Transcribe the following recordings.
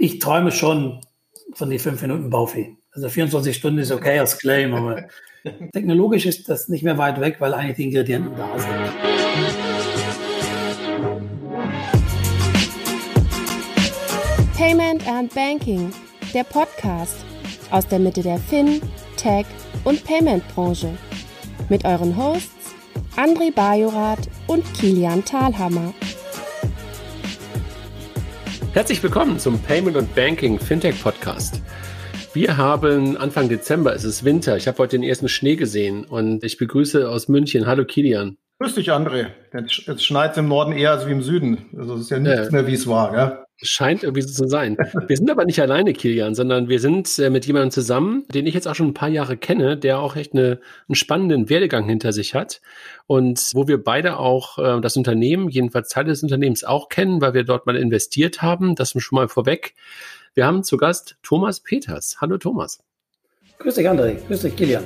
ich träume schon von den fünf Minuten Baufee. Also 24 Stunden ist okay als Claim, aber technologisch ist das nicht mehr weit weg, weil eigentlich die Ingredienten da sind. Payment and Banking, der Podcast aus der Mitte der Fin, Tech und Payment Branche. Mit euren Hosts André Bajorath und Kilian Thalhammer. Herzlich willkommen zum Payment und Banking Fintech Podcast. Wir haben Anfang Dezember, es ist Winter. Ich habe heute den ersten Schnee gesehen und ich begrüße aus München. Hallo Kilian. Grüß dich, André. Jetzt schneit es im Norden eher als wie im Süden. Also es ist ja nichts äh, mehr, wie es war. Gell? Scheint irgendwie so zu sein. Wir sind aber nicht alleine, Kilian, sondern wir sind äh, mit jemandem zusammen, den ich jetzt auch schon ein paar Jahre kenne, der auch echt eine, einen spannenden Werdegang hinter sich hat und wo wir beide auch äh, das Unternehmen, jedenfalls Teile des Unternehmens auch kennen, weil wir dort mal investiert haben. Das schon mal vorweg. Wir haben zu Gast Thomas Peters. Hallo Thomas. Grüß dich, André. Grüß dich, Kilian.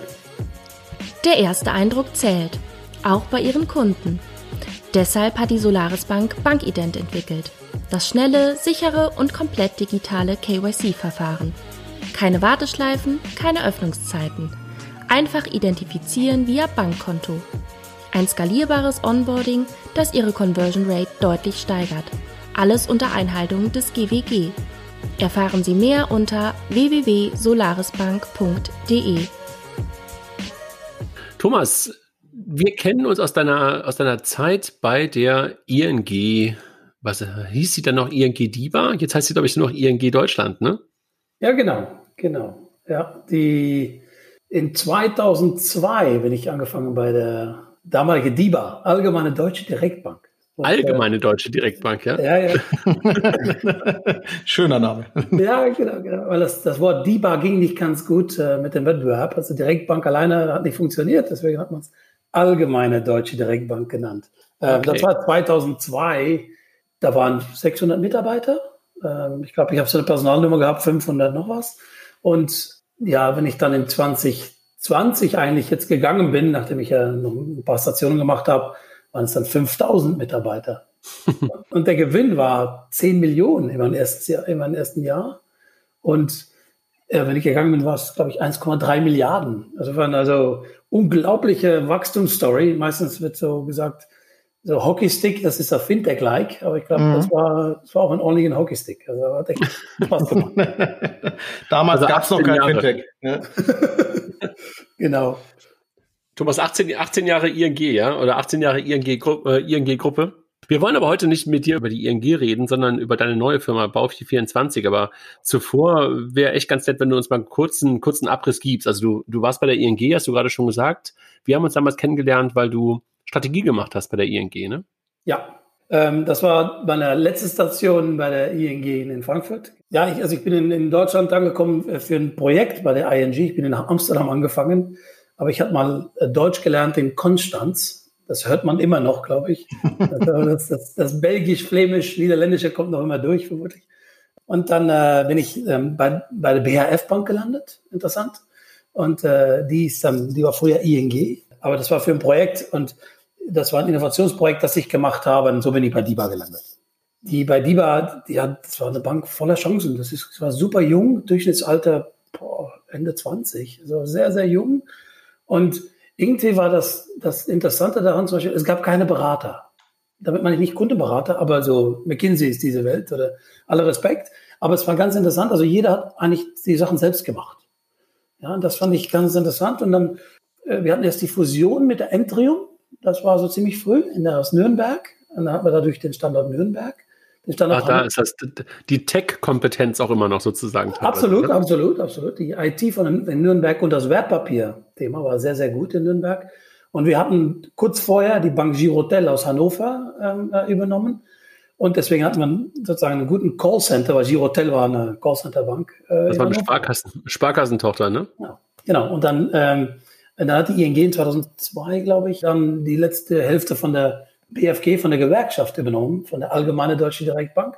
Der erste Eindruck zählt, auch bei Ihren Kunden. Deshalb hat die Solaris Bank Bankident entwickelt. Das schnelle, sichere und komplett digitale KYC-Verfahren. Keine Warteschleifen, keine Öffnungszeiten. Einfach identifizieren via Bankkonto. Ein skalierbares Onboarding, das Ihre Conversion Rate deutlich steigert. Alles unter Einhaltung des GWG. Erfahren Sie mehr unter www.solarisbank.de. Thomas, wir kennen uns aus deiner, aus deiner Zeit bei der ING. Was hieß sie dann noch? ING DIBA? Jetzt heißt sie, glaube ich, nur noch ING Deutschland, ne? Ja, genau, genau. Ja, die in 2002 bin ich angefangen bei der damaligen DIBA, Allgemeine Deutsche Direktbank. Und, Allgemeine Deutsche Direktbank, ja? Ja, ja. Schöner Name. Ja, genau, genau. Weil das, das Wort DIBA ging nicht ganz gut äh, mit dem Wettbewerb. Also Direktbank alleine hat nicht funktioniert, deswegen hat man es Allgemeine Deutsche Direktbank genannt. Ähm, okay. Das war 2002, da waren 600 Mitarbeiter. Ähm, ich glaube, ich habe so eine Personalnummer gehabt, 500 noch was. Und ja, wenn ich dann in 2020 eigentlich jetzt gegangen bin, nachdem ich ja noch ein paar Stationen gemacht habe, waren es dann 5000 Mitarbeiter. und der Gewinn war 10 Millionen in meinem ersten Jahr. In meinem ersten Jahr. Und äh, wenn ich gegangen bin, war es, glaube ich, 1,3 Milliarden. Also waren also unglaubliche Wachstumsstory. Meistens wird so gesagt, so Hockeystick, das ist ein Fintech-like, aber ich glaube, mhm. das, war, das war auch ein ordentlicher Hockeystick. Also hat echt Spaß gemacht. Damals also gab es noch kein Jahre. Fintech. Ja. genau. Thomas, 18, 18 Jahre ING, ja? Oder 18 Jahre ING-Gruppe? Äh, ING wir wollen aber heute nicht mit dir über die ING reden, sondern über deine neue Firma Baufi24. Aber zuvor wäre echt ganz nett, wenn du uns mal einen kurzen, kurzen Abriss gibst. Also du, du warst bei der ING, hast du gerade schon gesagt. Wir haben uns damals kennengelernt, weil du Strategie gemacht hast bei der ING, ne? Ja, ähm, das war meine letzte Station bei der ING in Frankfurt. Ja, ich, also ich bin in, in Deutschland angekommen äh, für ein Projekt bei der ING. Ich bin in Amsterdam angefangen, aber ich habe mal äh, Deutsch gelernt in Konstanz das hört man immer noch, glaube ich. Das, das, das Belgisch-Flämisch-Niederländische kommt noch immer durch, vermutlich. Und dann äh, bin ich ähm, bei, bei der BHF Bank gelandet. Interessant. Und äh, die ist dann, die war früher ING, aber das war für ein Projekt und das war ein Innovationsprojekt, das ich gemacht habe. Und so bin ich bei DIBA gelandet. Die bei DIBA, die hat, das war eine Bank voller Chancen. Das, ist, das war super jung, Durchschnittsalter boah, Ende 20, also sehr, sehr jung. Und irgendwie war das, das Interessante daran zum Beispiel, es gab keine Berater. Damit meine ich nicht Kundeberater, aber so McKinsey ist diese Welt oder alle Respekt. Aber es war ganz interessant. Also jeder hat eigentlich die Sachen selbst gemacht. Ja, und das fand ich ganz interessant. Und dann, äh, wir hatten erst die Fusion mit der Entrium. Das war so ziemlich früh in der, aus Nürnberg. Und dann hatten wir dadurch den Standort Nürnberg. Ach, da ist das die Tech-Kompetenz auch immer noch sozusagen. Absolut, oder? absolut, absolut. Die IT von Nürnberg und das Wertpapier-Thema war sehr, sehr gut in Nürnberg. Und wir hatten kurz vorher die Bank Girotel aus Hannover ähm, äh, übernommen. Und deswegen hatten wir sozusagen einen guten Callcenter, weil Girotel war eine Callcenter-Bank. Äh, das war eine Sparkassen, Sparkassentochter, ne? Ja, genau. Und dann, ähm, hat die ING in 2002, glaube ich, dann die letzte Hälfte von der BFG von der Gewerkschaft übernommen, von der Allgemeine Deutsche Direktbank.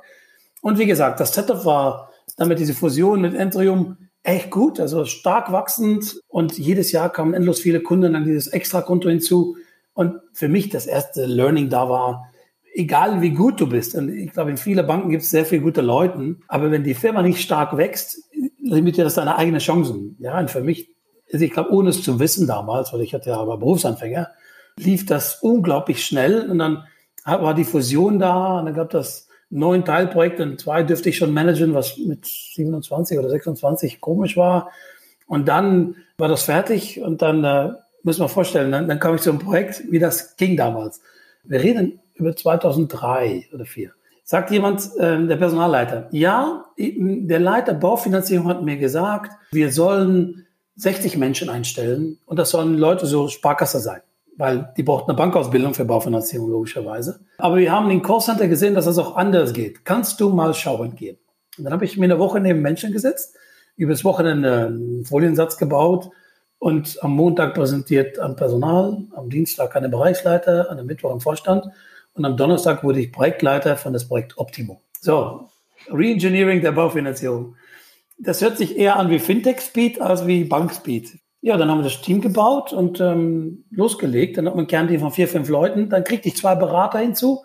Und wie gesagt, das Setup war damit diese Fusion mit Entrium echt gut, also stark wachsend und jedes Jahr kamen endlos viele Kunden an dieses Extrakonto hinzu. Und für mich das erste Learning da war, egal wie gut du bist, und ich glaube, in vielen Banken gibt es sehr viele gute Leute, aber wenn die Firma nicht stark wächst, limitiert das deine eigenen Chancen. Ja, und für mich, also ich glaube, ohne es zu wissen damals, weil ich hatte ja aber Berufsanfänger, lief das unglaublich schnell und dann war die Fusion da und dann gab das neun Teilprojekte und zwei dürfte ich schon managen, was mit 27 oder 26 komisch war. Und dann war das fertig und dann äh, müssen wir vorstellen, dann, dann kam ich zu einem Projekt, wie das ging damals. Wir reden über 2003 oder 4. Sagt jemand, äh, der Personalleiter, ja, der Leiter Baufinanzierung hat mir gesagt, wir sollen 60 Menschen einstellen und das sollen Leute so Sparkasse sein, weil die braucht eine Bankausbildung für Baufinanzierung logischerweise. Aber wir haben in Callcenter gesehen, dass das auch anders geht. Kannst du mal schauen gehen? Und dann habe ich mir eine Woche neben Menschen gesetzt, übers Wochenende einen Foliensatz gebaut und am Montag präsentiert am Personal, am Dienstag eine Bereichsleiter, am Mittwoch im Vorstand und am Donnerstag wurde ich Projektleiter von das Projekt Optimo. So, Reengineering der Baufinanzierung. Das hört sich eher an wie Fintech Speed als wie Bank Speed. Ja, dann haben wir das Team gebaut und ähm, losgelegt. Dann hat man ein Kernteam von vier, fünf Leuten. Dann kriegte ich zwei Berater hinzu,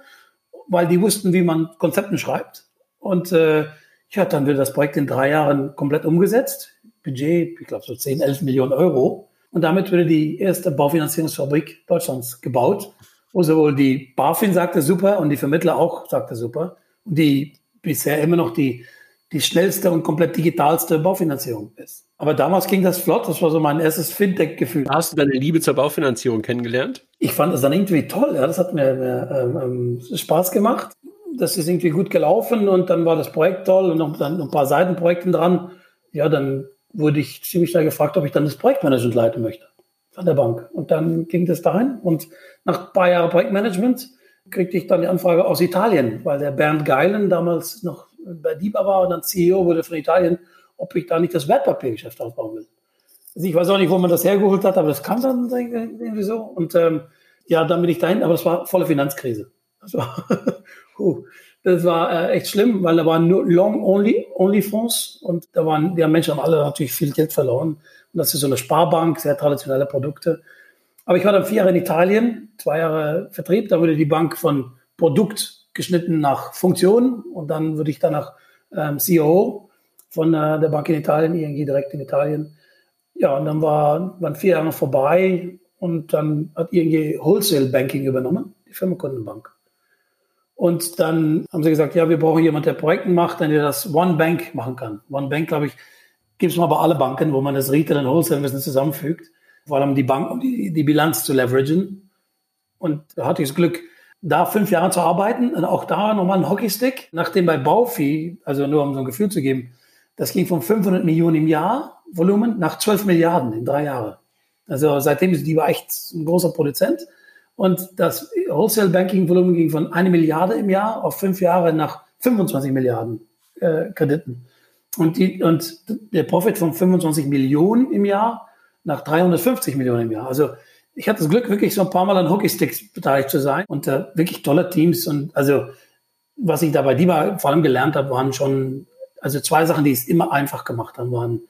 weil die wussten, wie man Konzepten schreibt. Und äh, ja, dann wird das Projekt in drei Jahren komplett umgesetzt. Budget, ich glaube so 10, 11 Millionen Euro. Und damit wurde die erste Baufinanzierungsfabrik Deutschlands gebaut wo sowohl die BaFin sagte super und die Vermittler auch sagte super. Und die bisher immer noch die, die schnellste und komplett digitalste Baufinanzierung ist. Aber damals ging das flott. Das war so mein erstes Fintech-Gefühl. Hast du deine Liebe zur Baufinanzierung kennengelernt? Ich fand das dann irgendwie toll. Ja. Das hat mir, mir ähm, ähm, Spaß gemacht. Das ist irgendwie gut gelaufen und dann war das Projekt toll und noch dann ein paar Seitenprojekte dran. Ja, dann wurde ich ziemlich schnell gefragt, ob ich dann das Projektmanagement leiten möchte von der Bank. Und dann ging das dahin und nach ein paar Jahren Projektmanagement kriegte ich dann die Anfrage aus Italien, weil der Bernd Geilen damals noch bei DIBA war und dann CEO wurde von Italien, ob ich da nicht das Wertpapiergeschäft aufbauen will. Also ich weiß auch nicht, wo man das hergeholt hat, aber das kam dann irgendwie so. Und ähm, ja, dann bin ich dahin, aber das war volle Finanzkrise. Das war, uh, das war äh, echt schlimm, weil da waren nur Long-Only-Fonds und da waren, die Menschen haben alle natürlich viel Geld verloren. Und das ist so eine Sparbank, sehr traditionelle Produkte. Aber ich war dann vier Jahre in Italien, zwei Jahre Vertrieb. Da wurde die Bank von Produkt geschnitten nach Funktion und dann würde ich danach ähm, CEO von äh, der Bank in Italien, ING direkt in Italien. Ja, und dann war, waren vier Jahre vorbei und dann hat ING Wholesale Banking übernommen, die Firmenkundenbank. Und dann haben sie gesagt, ja, wir brauchen jemanden, der Projekte macht, der das One Bank machen kann. One Bank, glaube ich, gibt es mal bei alle Banken, wo man das Retail und Wholesale Business zusammenfügt, vor allem die Bank, um die, die Bilanz zu leveragen. Und da hatte ich das Glück, da fünf Jahre zu arbeiten und auch da nochmal ein Hockeystick. Nachdem bei Baufi, also nur um so ein Gefühl zu geben, das ging von 500 Millionen im Jahr Volumen nach 12 Milliarden in drei Jahren. Also seitdem ist die war echt ein großer Produzent. Und das Wholesale Banking Volumen ging von eine Milliarde im Jahr auf fünf Jahre nach 25 Milliarden äh, Krediten. Und, die, und der Profit von 25 Millionen im Jahr nach 350 Millionen im Jahr. Also ich hatte das Glück, wirklich so ein paar Mal an Hockeysticks beteiligt zu sein und äh, wirklich tolle Teams. Und also was ich da bei DIBA vor allem gelernt habe, waren schon, also zwei Sachen, die es immer einfach gemacht haben, waren,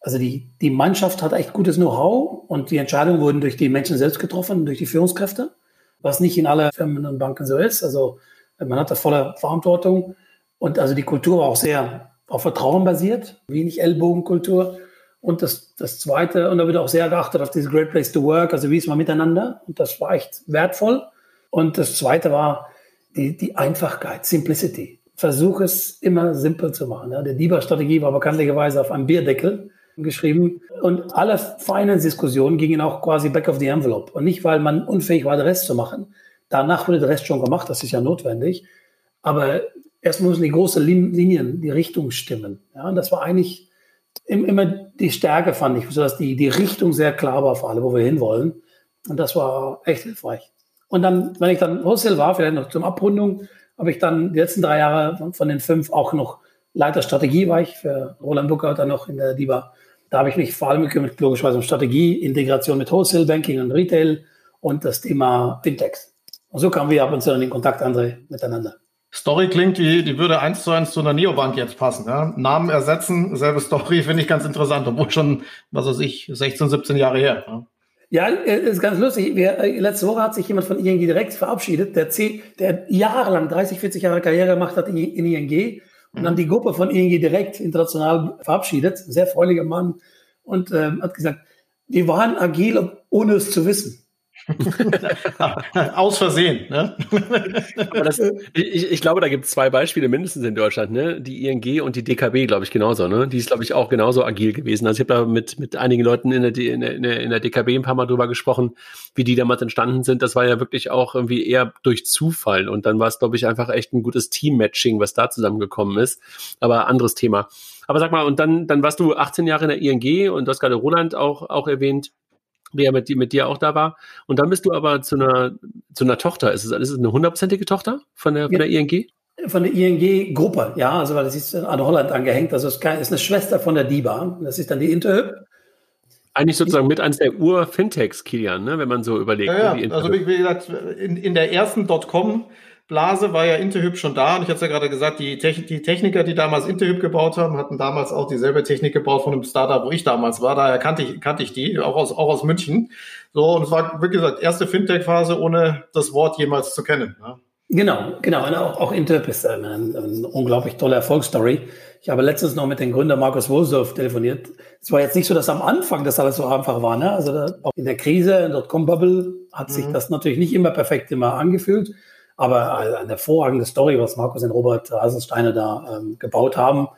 also die, die Mannschaft hat echt gutes Know-how und die Entscheidungen wurden durch die Menschen selbst getroffen, durch die Führungskräfte, was nicht in aller Firmen und Banken so ist. Also man hat da volle Verantwortung und also die Kultur war auch sehr auf Vertrauen basiert, wenig Ellbogenkultur. Und das, das Zweite, und da wird auch sehr geachtet auf dieses Great Place to Work, also wie ist man miteinander. Und das war echt wertvoll. Und das Zweite war die, die Einfachkeit, Simplicity. Versuch es immer simpel zu machen. Ja. Der DIBA-Strategie war bekanntlicherweise auf einem Bierdeckel geschrieben. Und alle Finance-Diskussionen gingen auch quasi back of the envelope. Und nicht, weil man unfähig war, den Rest zu machen. Danach wurde der Rest schon gemacht, das ist ja notwendig. Aber erst müssen die großen Linien, die Richtung stimmen. Ja, und das war eigentlich immer die Stärke, fand ich, sodass die, die Richtung sehr klar war für alle, wo wir hinwollen. Und das war echt hilfreich. Und dann, wenn ich dann Wholesale war, vielleicht noch zum Abrundung, habe ich dann die letzten drei Jahre von den fünf auch noch Leiter Strategie war ich für Roland Bucker dann noch in der DIBA. Da habe ich mich vor allem gekümmert, logischerweise um Strategie, Integration mit Wholesale Banking und Retail und das Thema Fintechs. Und so kamen wir ab und zu in Kontakt, André, miteinander. Story klingt, die, die würde eins zu eins zu einer Neobank jetzt passen. Ja? Namen ersetzen, selbe Story, finde ich ganz interessant, obwohl schon, was weiß ich, 16, 17 Jahre her. Ja? Ja, äh, ist ganz lustig. Wir, äh, letzte Woche hat sich jemand von ING direkt verabschiedet, der, C, der jahrelang, 30, 40 Jahre Karriere gemacht hat in, in ING und dann die Gruppe von ING direkt international verabschiedet. Sehr freudiger Mann und ähm, hat gesagt, wir waren agil, ohne es zu wissen. Aus Versehen. Ne? Das, ich, ich, glaube, da gibt es zwei Beispiele mindestens in Deutschland. Ne? Die ING und die DKB, glaube ich, genauso. Ne? Die ist, glaube ich, auch genauso agil gewesen. Also ich habe da mit, mit einigen Leuten in der, in, der, in der DKB ein paar Mal drüber gesprochen, wie die damals entstanden sind. Das war ja wirklich auch irgendwie eher durch Zufall. Und dann war es, glaube ich, einfach echt ein gutes Team-Matching, was da zusammengekommen ist. Aber anderes Thema. Aber sag mal, und dann, dann warst du 18 Jahre in der ING und du hast gerade Roland auch, auch erwähnt der mit, mit dir auch da war. Und dann bist du aber zu einer, zu einer Tochter. Ist es, ist es eine hundertprozentige Tochter von der, von der ING? Von der ING-Gruppe, ja, also weil das ist an Holland angehängt. Also es ist eine Schwester von der DIBA. Das ist dann die Interhyp. Eigentlich sozusagen mit eines der Ur-Fintechs, Kilian, ne, wenn man so überlegt. Ja, ja. also wie gesagt, in, in der ersten Dotcom Blase war ja Interhyp schon da und ich hatte es ja gerade gesagt, die, Techn die Techniker, die damals Interhyp gebaut haben, hatten damals auch dieselbe Technik gebaut von einem Startup, wo ich damals war. Daher kannte ich, kannte ich die, auch aus, auch aus München. So, und es war, wie gesagt, erste Fintech-Phase, ohne das Wort jemals zu kennen. Ne? Genau, genau. Und auch, auch Interhyp ist eine, eine unglaublich tolle Erfolgsstory. Ich habe letztens noch mit dem Gründer Markus Wohlsdorf telefoniert. Es war jetzt nicht so, dass am Anfang das alles so einfach war. Ne? Also da, auch in der Krise, in der Dotcom-Bubble, hat mhm. sich das natürlich nicht immer perfekt immer angefühlt. Aber eine hervorragende Story, was Markus und Robert Hasensteiner da ähm, gebaut haben.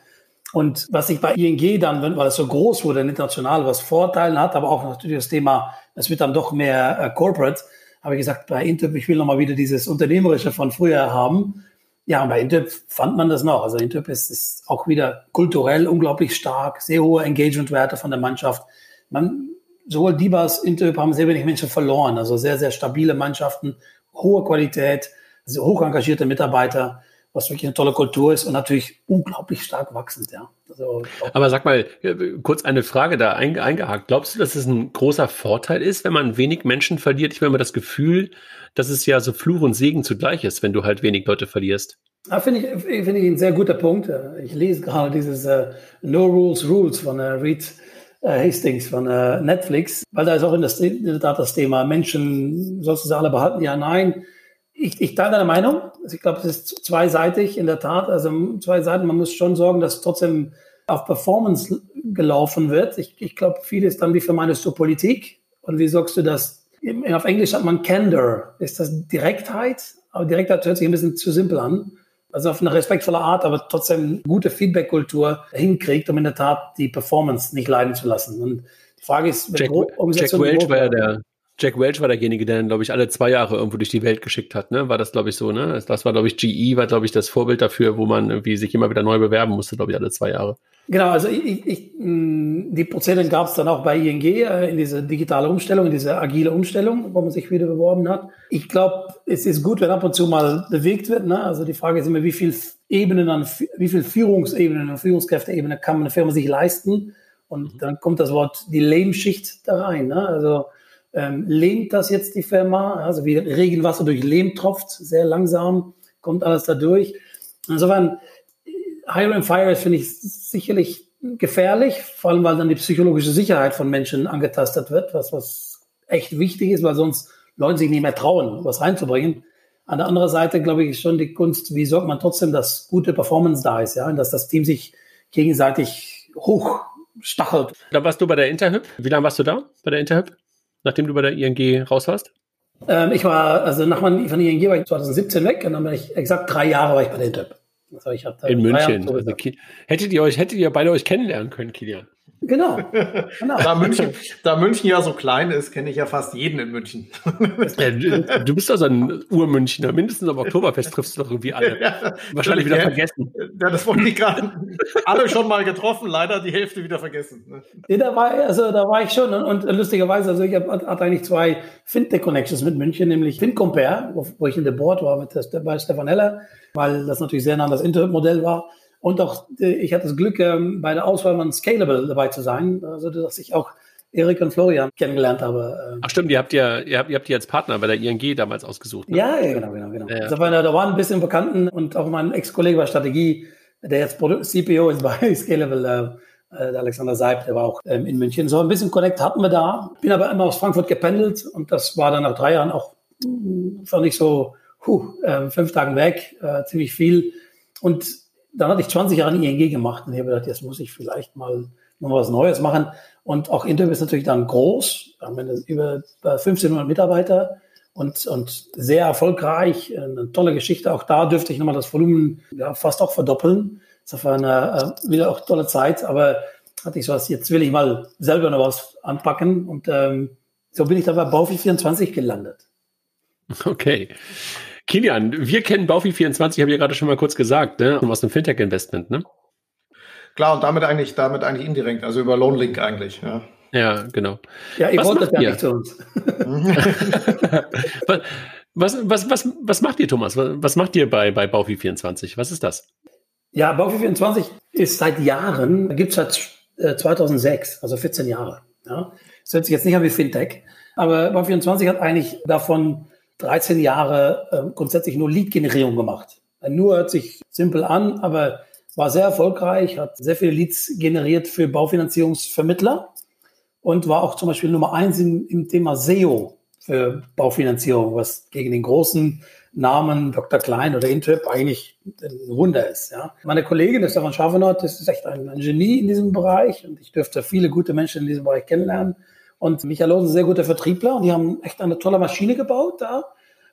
Und was sich bei ING dann, weil es so groß wurde, international, was Vorteile hat, aber auch natürlich das Thema, es wird dann doch mehr äh, Corporate, habe ich gesagt, bei Intip, ich will nochmal wieder dieses Unternehmerische von früher haben. Ja, und bei Intip fand man das noch. Also Intip ist, ist auch wieder kulturell unglaublich stark, sehr hohe Engagement-Werte von der Mannschaft. Man, sowohl Dibas, Intip haben sehr wenig Menschen verloren, also sehr, sehr stabile Mannschaften, hohe Qualität hoch engagierte Mitarbeiter, was wirklich eine tolle Kultur ist und natürlich unglaublich stark wachsend, ja. Also, Aber sag mal, kurz eine Frage da eingehakt. Glaubst du, dass es ein großer Vorteil ist, wenn man wenig Menschen verliert? Ich habe immer das Gefühl, dass es ja so Fluch und Segen zugleich ist, wenn du halt wenig Leute verlierst. Ja, finde ich, finde ich ein sehr guter Punkt. Ich lese gerade dieses uh, No Rules Rules von uh, Reed uh, Hastings von Netflix, weil da ist auch in, das, in der Tat das Thema Menschen, sollst du sie alle behalten? Ja, nein ich, ich teile deine Meinung. Also ich glaube, es ist zweiseitig in der Tat. Also zwei Seiten. Man muss schon sorgen, dass trotzdem auf Performance gelaufen wird. Ich, ich glaube, viel ist dann, wie vermeidest du Politik? Und wie sorgst du das? Auf Englisch hat man Candor. Ist das Direktheit? Aber Direktheit hört sich ein bisschen zu simpel an. Also auf eine respektvolle Art, aber trotzdem gute Feedback-Kultur hinkriegt, um in der Tat die Performance nicht leiden zu lassen. Und die Frage ist, Jack, Jack Welch war ja der, Jack Welch war derjenige, der dann, glaube ich, alle zwei Jahre irgendwo durch die Welt geschickt hat, ne? War das, glaube ich, so, ne? Das war, glaube ich, GE war, glaube ich, das Vorbild dafür, wo man irgendwie sich immer wieder neu bewerben musste, glaube ich, alle zwei Jahre. Genau, also ich, ich, die Prozesse gab es dann auch bei ING äh, in diese digitale Umstellung, in diese agile Umstellung, wo man sich wieder beworben hat. Ich glaube, es ist gut, wenn ab und zu mal bewegt wird. Ne? Also die Frage ist immer, wie viel Ebenen an, wie viel Führungsebenen und Führungskräfteebene kann eine Firma sich leisten? Und dann kommt das Wort die Lehmschicht da rein. Ne? Also ähm, lehmt das jetzt die Firma, also wie Regenwasser durch Lehm tropft, sehr langsam, kommt alles da durch. Insofern, Hire and Fire finde ich sicherlich gefährlich, vor allem weil dann die psychologische Sicherheit von Menschen angetastet wird, was, was echt wichtig ist, weil sonst Leute sich nicht mehr trauen, was reinzubringen. An der anderen Seite, glaube ich, schon die Kunst, wie sorgt man trotzdem, dass gute Performance da ist, ja, und dass das Team sich gegenseitig hochstachelt. Da warst du bei der Interhyp. Wie lange warst du da bei der Interhyp? Nachdem du bei der ING raus warst? Ähm, ich war, also nach meinem, von der ING war ich 2017 weg und dann bin ich exakt drei Jahre war ich bei der Interp. Also ich in München. Also, hättet ihr euch, hättet ihr beide euch kennenlernen können, Kilian? Genau. genau. Da, München, da München ja so klein ist, kenne ich ja fast jeden in München. Ja, du bist also ein Urmünchner. Mindestens am Oktoberfest triffst du doch irgendwie alle. Ja, Wahrscheinlich wieder vergessen. Ja, das wollte ich gerade. Alle schon mal getroffen, leider die Hälfte wieder vergessen. Ne? Ja, da war, also, da war ich schon. Und, und lustigerweise, also ich hatte eigentlich zwei Fintech-Connections mit München, nämlich FinCompare, wo, wo ich in der Board war mit der, bei Stefan Heller, weil das natürlich sehr nah an das Internet-Modell war. Und auch, äh, ich hatte das Glück, ähm, bei der Auswahl von Scalable dabei zu sein, also dass ich auch Erik und Florian kennengelernt habe. Ähm. Ach stimmt, ihr habt ja, ihr habt, ihr habt die als Partner bei der ING damals ausgesucht. Ne? Ja, ja, genau, genau, genau. Ja, ja. Also, da waren ein bisschen Bekannten und auch mein Ex-Kollege bei Strategie, der jetzt CPO ist bei Scalable, Äh, der Alexander Seib, der war auch ähm, in München. So ein bisschen Connect hatten wir da. Bin aber immer aus Frankfurt gependelt und das war dann nach drei Jahren auch, hm, fand ich so, huh, äh, fünf Tagen weg, äh, ziemlich viel. Und dann hatte ich 20 Jahre in ING gemacht und habe gedacht, jetzt muss ich vielleicht mal noch was Neues machen. Und auch Interview ist natürlich dann groß. Haben über 1500 Mitarbeiter und, und sehr erfolgreich. Eine tolle Geschichte. Auch da dürfte ich nochmal das Volumen ja, fast auch verdoppeln. Das war eine wieder auch tolle Zeit, aber hatte ich so was, jetzt will ich mal selber noch was anpacken und ähm, so bin ich dann bei Baufi24 gelandet. Okay. Kilian, wir kennen Baufi24, habe ich ja gerade schon mal kurz gesagt, ne? aus dem Fintech-Investment, ne? Klar, und damit eigentlich, damit eigentlich indirekt, also über LoanLink eigentlich, ja. Ja, genau. Ja, ihr wollt das ja nicht zu uns. was, was, was, was macht ihr, Thomas? Was, was macht ihr bei, bei Baufi24? Was ist das? Ja, Baufi24 ist seit Jahren, gibt es seit 2006, also 14 Jahre. Ja. Das hört sich jetzt nicht an wie Fintech, aber Baufi24 hat eigentlich davon 13 Jahre äh, grundsätzlich nur Lead-Generierung gemacht. Nur hört sich simpel an, aber war sehr erfolgreich, hat sehr viele Leads generiert für Baufinanzierungsvermittler und war auch zum Beispiel Nummer eins im, im Thema SEO für Baufinanzierung, was gegen den großen Namen Dr. Klein oder Intrip eigentlich ein Wunder ist. Ja. Meine Kollegin, der Stefan Schaffenort, ist echt ein, ein, Genie in diesem Bereich und ich dürfte viele gute Menschen in diesem Bereich kennenlernen. Und Michael ein sehr guter Vertriebler und die haben echt eine tolle Maschine gebaut da.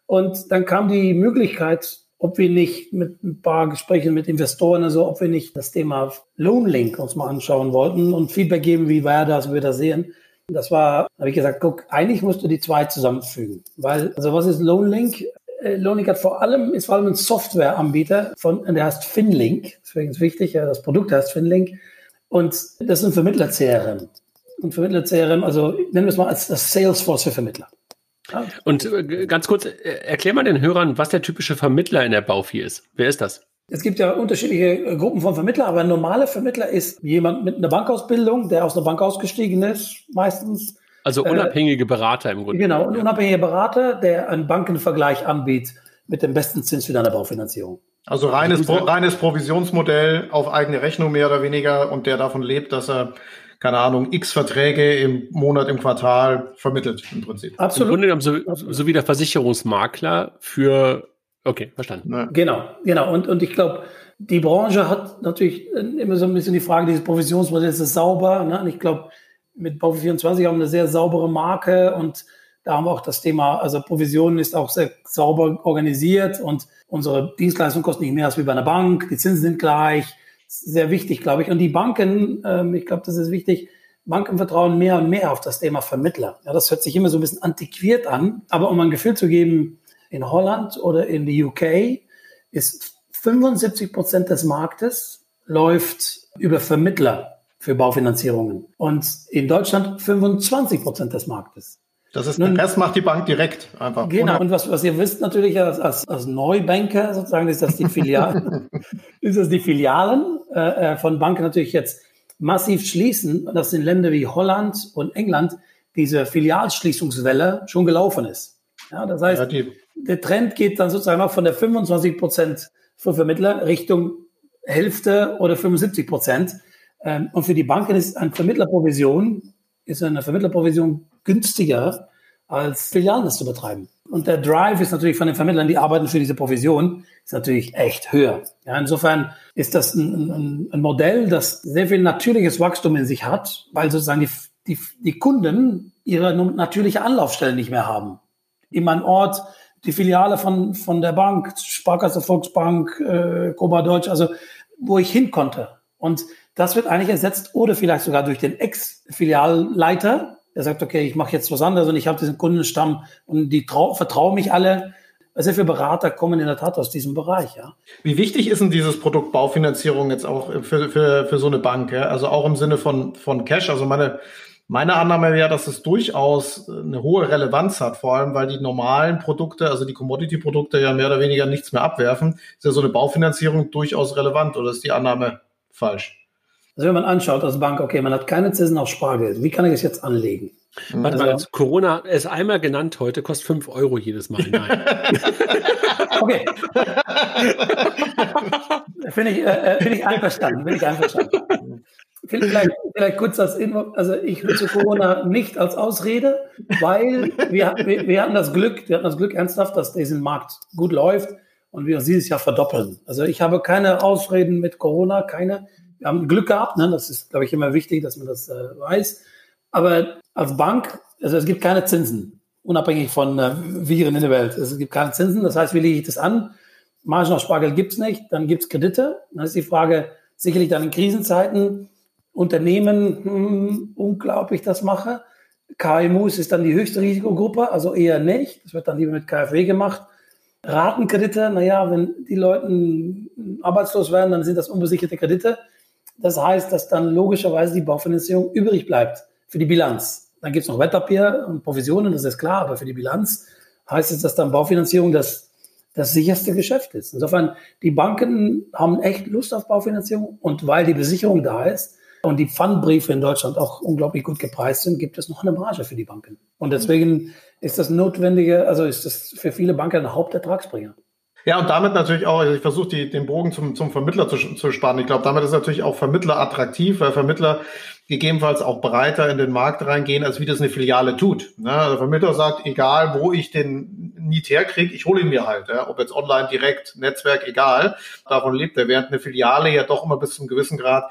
Und dann kam die Möglichkeit, ob wir nicht mit ein paar Gesprächen mit Investoren, also ob wir nicht das Thema Loanlink uns mal anschauen wollten und Feedback geben, wie war das, wie wir das sehen. Das war, habe ich gesagt, guck, eigentlich musst du die zwei zusammenfügen. Weil, also was ist Loanlink? Äh, Loanlink hat vor allem, ist vor allem ein Softwareanbieter von, der heißt Finlink. Deswegen ist wichtig, das Produkt heißt Finlink. Und das ist ein Vermittler-CRM. Und Vermittler-CRM, also nennen wir es mal als das Salesforce für Vermittler. Und äh, ganz kurz, äh, erklär mal den Hörern, was der typische Vermittler in der Baufi ist. Wer ist das? Es gibt ja unterschiedliche Gruppen von Vermittlern, aber ein normaler Vermittler ist jemand mit einer Bankausbildung, der aus einer Bank ausgestiegen ist, meistens also äh, unabhängige Berater im Grunde. Genau, ein unabhängiger Berater, der einen Bankenvergleich anbietet mit dem besten Zins für deine Baufinanzierung. Also reines, Pro, reines Provisionsmodell auf eigene Rechnung mehr oder weniger und der davon lebt, dass er, keine Ahnung, x Verträge im Monat, im Quartal vermittelt im Prinzip. Absolut. Im Grunde genommen so, so wie der Versicherungsmakler für, okay, verstanden. Ja. Genau, genau. Und, und ich glaube, die Branche hat natürlich immer so ein bisschen die Frage, dieses Provisionsmodell, ist es sauber? Ne? Und ich glaube, mit Baufi24 haben wir eine sehr saubere Marke und da haben wir auch das Thema, also Provision ist auch sehr sauber organisiert und unsere Dienstleistung kostet nicht mehr als wie bei einer Bank, die Zinsen sind gleich, sehr wichtig, glaube ich. Und die Banken, ähm, ich glaube, das ist wichtig, Banken vertrauen mehr und mehr auf das Thema Vermittler. Ja, das hört sich immer so ein bisschen antiquiert an, aber um ein Gefühl zu geben, in Holland oder in die UK ist 75 Prozent des Marktes läuft über Vermittler für Baufinanzierungen. Und in Deutschland 25 Prozent des Marktes. Das ist, Nun, Rest macht die Bank direkt einfach. Genau. Und was, was ihr wisst natürlich als, als, als Neubanker sozusagen, ist das die Filialen, ist das die Filialen äh, äh, von Banken natürlich jetzt massiv schließen, dass in Ländern wie Holland und England diese Filialschließungswelle schon gelaufen ist. Ja, das heißt, ja, der Trend geht dann sozusagen auch von der 25 Prozent für Vermittler Richtung Hälfte oder 75 Prozent. Ähm, und für die Banken ist eine Vermittlerprovision, ist eine Vermittlerprovision günstiger als Filialen das zu betreiben. Und der Drive ist natürlich von den Vermittlern, die arbeiten für diese Provision, ist natürlich echt höher. Ja, insofern ist das ein, ein, ein Modell, das sehr viel natürliches Wachstum in sich hat, weil sozusagen die, die, die Kunden ihre natürliche Anlaufstelle nicht mehr haben. Immer ein Ort, die Filiale von, von der Bank, Sparkasse Volksbank, äh, Coba Deutsch, also wo ich hin konnte. Und das wird eigentlich ersetzt oder vielleicht sogar durch den Ex-Filialleiter, der sagt, okay, ich mache jetzt was anderes und ich habe diesen Kundenstamm und die vertrauen mich alle. Sehr viele Berater kommen in der Tat aus diesem Bereich, ja. Wie wichtig ist denn dieses Produkt Baufinanzierung jetzt auch für, für, für so eine Bank? Ja? Also auch im Sinne von, von Cash. Also meine, meine Annahme wäre, dass es durchaus eine hohe Relevanz hat, vor allem weil die normalen Produkte, also die Commodity-Produkte ja mehr oder weniger nichts mehr abwerfen. Ist ja so eine Baufinanzierung durchaus relevant oder ist die Annahme falsch? Also wenn man anschaut als Bank, okay, man hat keine Zinsen auf Spargeld, wie kann ich es jetzt anlegen? Warte also, mal, Corona ist einmal genannt heute, kostet 5 Euro jedes Mal. Nein. okay. Finde ich, äh, äh, find ich einverstanden. Bin ich einverstanden. Vielleicht, vielleicht kurz das Info. Also ich nutze Corona nicht als Ausrede, weil wir, wir, wir, hatten das Glück, wir hatten das Glück ernsthaft, dass diesen Markt gut läuft und wir dieses Jahr verdoppeln. Also ich habe keine Ausreden mit Corona, keine. Wir haben Glück gehabt, ne? das ist, glaube ich, immer wichtig, dass man das äh, weiß. Aber als Bank, also es gibt keine Zinsen, unabhängig von äh, Viren in der Welt. Also es gibt keine Zinsen, das heißt, wie lege ich das an? Margen auf Spargeld gibt's nicht, dann gibt's Kredite. Dann ist die Frage, sicherlich dann in Krisenzeiten, Unternehmen, hm, unglaublich das mache. KMUs ist dann die höchste Risikogruppe, also eher nicht. Das wird dann lieber mit KfW gemacht. Ratenkredite, naja, wenn die Leute arbeitslos werden, dann sind das unbesicherte Kredite. Das heißt, dass dann logischerweise die Baufinanzierung übrig bleibt für die Bilanz. Dann gibt es noch Wertpapier und Provisionen, das ist klar, aber für die Bilanz heißt es, dass dann Baufinanzierung das, das sicherste Geschäft ist. Insofern, die Banken haben echt Lust auf Baufinanzierung und weil die Besicherung da ist, und die Pfandbriefe in Deutschland auch unglaublich gut gepreist sind, gibt es noch eine Marge für die Banken. Und deswegen ist das notwendige, also ist das für viele Banken ein Hauptertragsbringer. Ja, und damit natürlich auch, also ich versuche den Bogen zum, zum Vermittler zu, zu spannen. Ich glaube, damit ist natürlich auch Vermittler attraktiv, weil Vermittler gegebenenfalls auch breiter in den Markt reingehen, als wie das eine Filiale tut. Ne? Der Vermittler sagt, egal wo ich den Niet herkriege, ich hole ihn mir halt. Ja? Ob jetzt online, direkt, Netzwerk, egal. Davon lebt er. Während eine Filiale ja doch immer bis zum gewissen Grad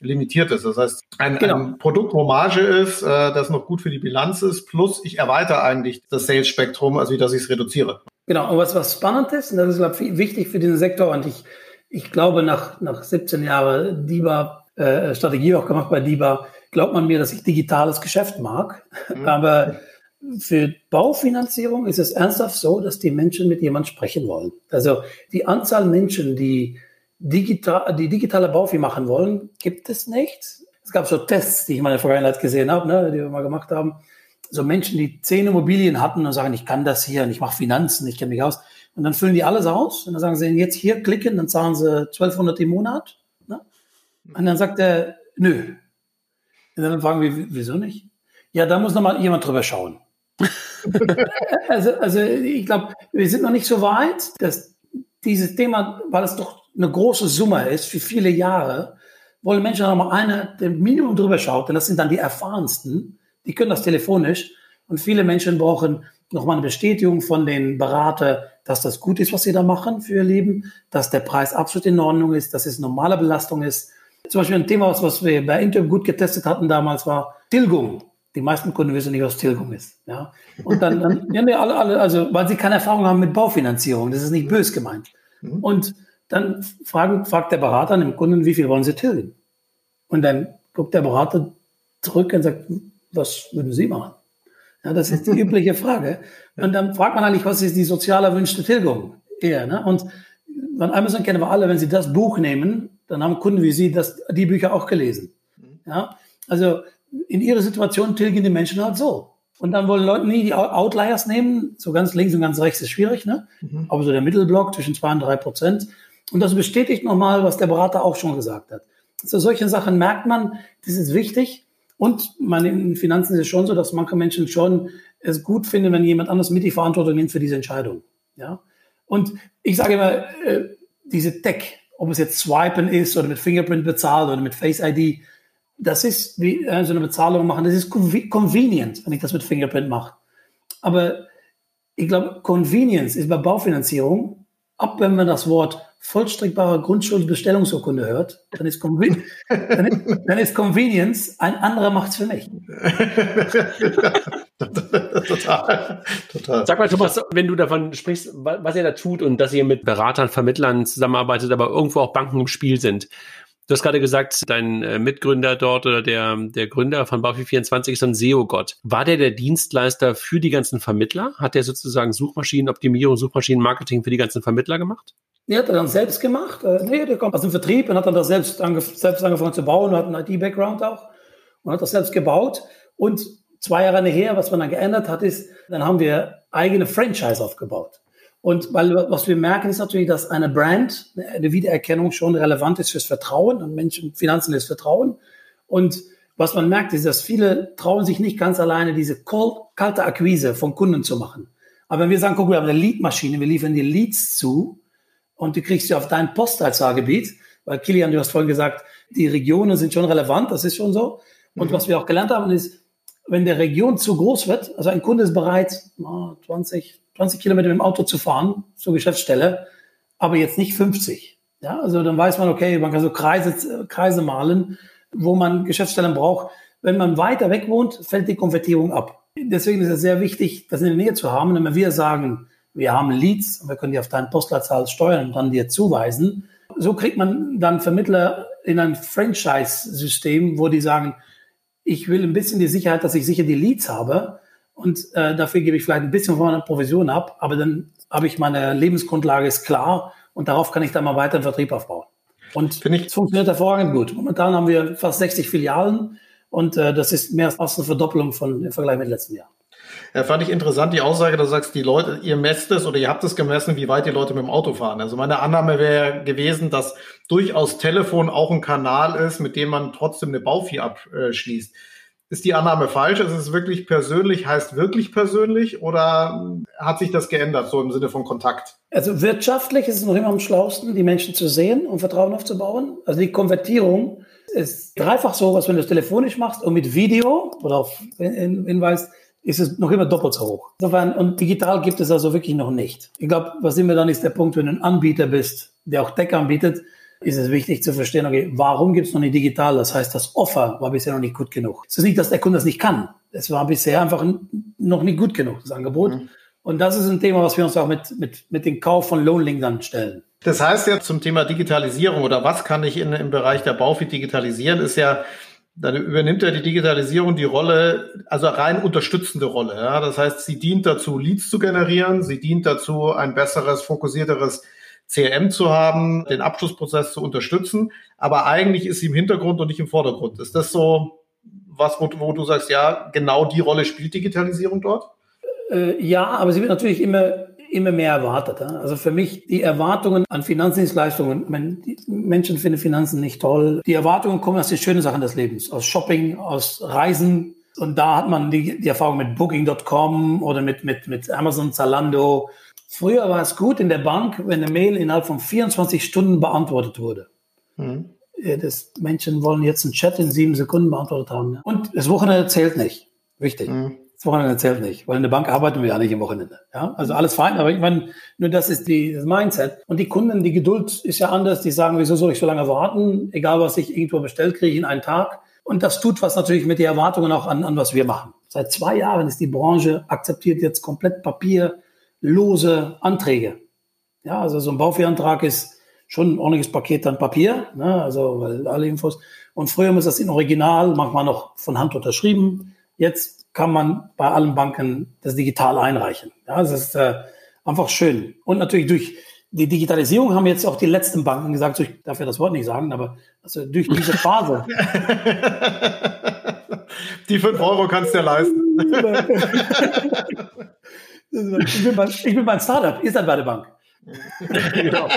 limitiert ist. Das heißt, ein, genau. ein Produkt, wo Marge ist, äh, das noch gut für die Bilanz ist, plus ich erweitere eigentlich das Sales-Spektrum, also wie dass ich es reduziere. Genau, und was, was spannend ist, und das ist glaube ich, wichtig für diesen Sektor, und ich, ich glaube, nach, nach 17 Jahren DIBA, äh, Strategie auch gemacht bei DIBA, glaubt man mir, dass ich digitales Geschäft mag. Mhm. Aber für Baufinanzierung ist es ernsthaft so, dass die Menschen mit jemand sprechen wollen. Also die Anzahl Menschen, die digital, die digitale Baufi machen wollen, gibt es nicht. Es gab so Tests, die ich in meiner Vergangenheit gesehen habe, ne, die wir mal gemacht haben. So Menschen, die zehn Immobilien hatten und sagen, ich kann das hier und ich mache Finanzen, ich kenne mich aus. Und dann füllen die alles aus und dann sagen sie, jetzt hier klicken, dann zahlen sie 1200 im Monat. Ne? Und dann sagt er, nö. Und dann fragen wir, wieso nicht? Ja, da muss noch mal jemand drüber schauen. also, also ich glaube, wir sind noch nicht so weit, dass dieses Thema, weil es doch eine große Summe ist für viele Jahre, wollen Menschen noch mal eine, dem Minimum drüber schaut, denn das sind dann die erfahrensten, die können das telefonisch und viele Menschen brauchen noch mal eine Bestätigung von den Berater, dass das gut ist, was sie da machen für ihr Leben, dass der Preis absolut in Ordnung ist, dass es normale Belastung ist. Zum Beispiel ein Thema, was wir bei Intel gut getestet hatten damals, war Tilgung. Die meisten Kunden wissen nicht, was Tilgung ist. Ja? Und dann, dann ja, alle, alle, also, weil sie keine Erfahrung haben mit Baufinanzierung. Das ist nicht bös gemeint. Mhm. Und dann fragen, fragt der Berater dem Kunden, wie viel wollen Sie tilgen? Und dann guckt der Berater zurück und sagt, was würden Sie machen? Ja, das ist die übliche Frage. Und dann fragt man eigentlich, was ist die sozial erwünschte Tilgung? Eher, ne? Und von Amazon kennen wir alle, wenn Sie das Buch nehmen, dann haben Kunden wie Sie das, die Bücher auch gelesen. Ja? Also in ihrer Situation tilgen die Menschen halt so. Und dann wollen Leute nie die Outliers nehmen. So ganz links und ganz rechts ist schwierig, ne? Mhm. Aber so der Mittelblock zwischen zwei und drei Prozent. Und das bestätigt nochmal, was der Berater auch schon gesagt hat. Also solche Sachen merkt man, das ist wichtig. Und man in Finanzen ist es schon so, dass manche Menschen schon es gut finden, wenn jemand anders mit die Verantwortung nimmt für diese Entscheidung. Ja. Und ich sage immer, äh, diese Tech, ob es jetzt Swipen ist oder mit Fingerprint bezahlt oder mit Face ID, das ist wie äh, so eine Bezahlung machen. Das ist convenient, wenn ich das mit Fingerprint mache. Aber ich glaube, Convenience ist bei Baufinanzierung, ab wenn man das Wort vollstreckbare Grundschuldbestellungsurkunde hört, dann ist, Conven dann, ist, dann ist Convenience, ein anderer macht's für mich. total, total. Sag mal, Thomas, wenn du davon sprichst, was ihr da tut und dass ihr mit Beratern, Vermittlern zusammenarbeitet, aber irgendwo auch Banken im Spiel sind. Du hast gerade gesagt, dein äh, Mitgründer dort oder der, der Gründer von Baufi24 ist ein SEO-Gott. War der der Dienstleister für die ganzen Vermittler? Hat der sozusagen Suchmaschinenoptimierung, Suchmaschinenmarketing für die ganzen Vermittler gemacht? Nee, hat er dann selbst gemacht. Äh, nee, der kommt aus dem Vertrieb und hat dann das selbst, angef selbst angefangen zu bauen und hat einen IT-Background auch und hat das selbst gebaut. Und zwei Jahre nachher, was man dann geändert hat, ist, dann haben wir eigene Franchise aufgebaut. Und weil was wir merken, ist natürlich, dass eine Brand, eine Wiedererkennung schon relevant ist fürs Vertrauen und Menschen, Finanzen ist Vertrauen. Und was man merkt, ist, dass viele trauen sich nicht ganz alleine, diese kalte Akquise von Kunden zu machen. Aber wenn wir sagen, guck, wir haben eine Leadmaschine, wir liefern dir Leads zu, und du kriegst sie auf dein Postleitzahlgebiet, weil Kilian, du hast vorhin gesagt, die Regionen sind schon relevant, das ist schon so. Und mhm. was wir auch gelernt haben, ist, wenn der Region zu groß wird, also ein Kunde ist bereit, 20, 20 Kilometer mit dem Auto zu fahren zur Geschäftsstelle, aber jetzt nicht 50. Ja, also dann weiß man, okay, man kann so Kreise, Kreise malen, wo man Geschäftsstellen braucht. Wenn man weiter weg wohnt, fällt die Konvertierung ab. Deswegen ist es sehr wichtig, das in der Nähe zu haben. Wenn wir sagen, wir haben Leads und wir können die auf deine Postleitzahl steuern und dann dir zuweisen, so kriegt man dann Vermittler in ein Franchise-System, wo die sagen, ich will ein bisschen die Sicherheit, dass ich sicher die Leads habe und äh, dafür gebe ich vielleicht ein bisschen von meiner Provision ab, aber dann habe ich meine Lebensgrundlage ist klar und darauf kann ich dann mal weiter einen Vertrieb aufbauen. Und es funktioniert hervorragend gut. Momentan haben wir fast 60 Filialen und äh, das ist mehr als eine Verdoppelung von, im Vergleich mit letzten Jahr. Ja, fand ich interessant, die Aussage, du sagst, die Leute, ihr messt es oder ihr habt es gemessen, wie weit die Leute mit dem Auto fahren. Also meine Annahme wäre gewesen, dass durchaus Telefon auch ein Kanal ist, mit dem man trotzdem eine Baufee abschließt. Ist die Annahme falsch? Ist es wirklich persönlich, heißt wirklich persönlich oder hat sich das geändert, so im Sinne von Kontakt? Also wirtschaftlich ist es noch immer am schlausten, die Menschen zu sehen und Vertrauen aufzubauen. Also die Konvertierung ist dreifach so, was wenn du es telefonisch machst und mit Video oder auf Hinweis ist es noch immer doppelt so hoch. Und digital gibt es also wirklich noch nicht. Ich glaube, was immer dann ist der Punkt, wenn du ein Anbieter bist, der auch Deck anbietet, ist es wichtig zu verstehen, okay, warum gibt es noch nicht digital? Das heißt, das Offer war bisher noch nicht gut genug. Es ist nicht, dass der Kunde das nicht kann. Es war bisher einfach noch nicht gut genug, das Angebot. Mhm. Und das ist ein Thema, was wir uns auch mit, mit, mit dem Kauf von Loanlink dann stellen. Das heißt ja zum Thema Digitalisierung oder was kann ich in, im Bereich der Baufit digitalisieren, ist ja, dann übernimmt ja die Digitalisierung die Rolle, also rein unterstützende Rolle. Ja? Das heißt, sie dient dazu, Leads zu generieren, sie dient dazu, ein besseres, fokussierteres CRM zu haben, den Abschlussprozess zu unterstützen. Aber eigentlich ist sie im Hintergrund und nicht im Vordergrund. Ist das so was, wo, wo du sagst, ja, genau die Rolle spielt Digitalisierung dort? Äh, ja, aber sie wird natürlich immer, immer mehr erwartet. Also für mich die Erwartungen an Finanzdienstleistungen, mein, die Menschen finden Finanzen nicht toll. Die Erwartungen kommen aus den schönen Sachen des Lebens, aus Shopping, aus Reisen. Und da hat man die, die Erfahrung mit Booking.com oder mit, mit, mit Amazon, Zalando, Früher war es gut in der Bank, wenn eine Mail innerhalb von 24 Stunden beantwortet wurde. Mhm. Das Menschen wollen jetzt einen Chat in sieben Sekunden beantwortet haben. Und das Wochenende zählt nicht. Wichtig. Mhm. Das Wochenende zählt nicht, weil in der Bank arbeiten wir ja nicht im Wochenende. Ja, also alles fein, aber ich meine, nur das ist die, das Mindset. Und die Kunden, die Geduld ist ja anders. Die sagen, wieso soll ich so lange warten? Egal, was ich irgendwo bestellt, kriege ich in einen Tag. Und das tut was natürlich mit den Erwartungen auch an, an was wir machen. Seit zwei Jahren ist die Branche akzeptiert jetzt komplett Papier, lose Anträge. Ja, also so ein Baufehantrag ist schon ein ordentliches Paket an Papier, ne? also weil alle Infos. Und früher muss das in Original, manchmal noch von Hand unterschrieben. Jetzt kann man bei allen Banken das digital einreichen. Ja, das ist äh, einfach schön. Und natürlich durch die Digitalisierung haben jetzt auch die letzten Banken gesagt, ich darf ja das Wort nicht sagen, aber also durch diese Phase. die fünf Euro kannst du ja leisten. Ich bin mein, ich bin mein Startup, ihr seid bei der Bank. genau.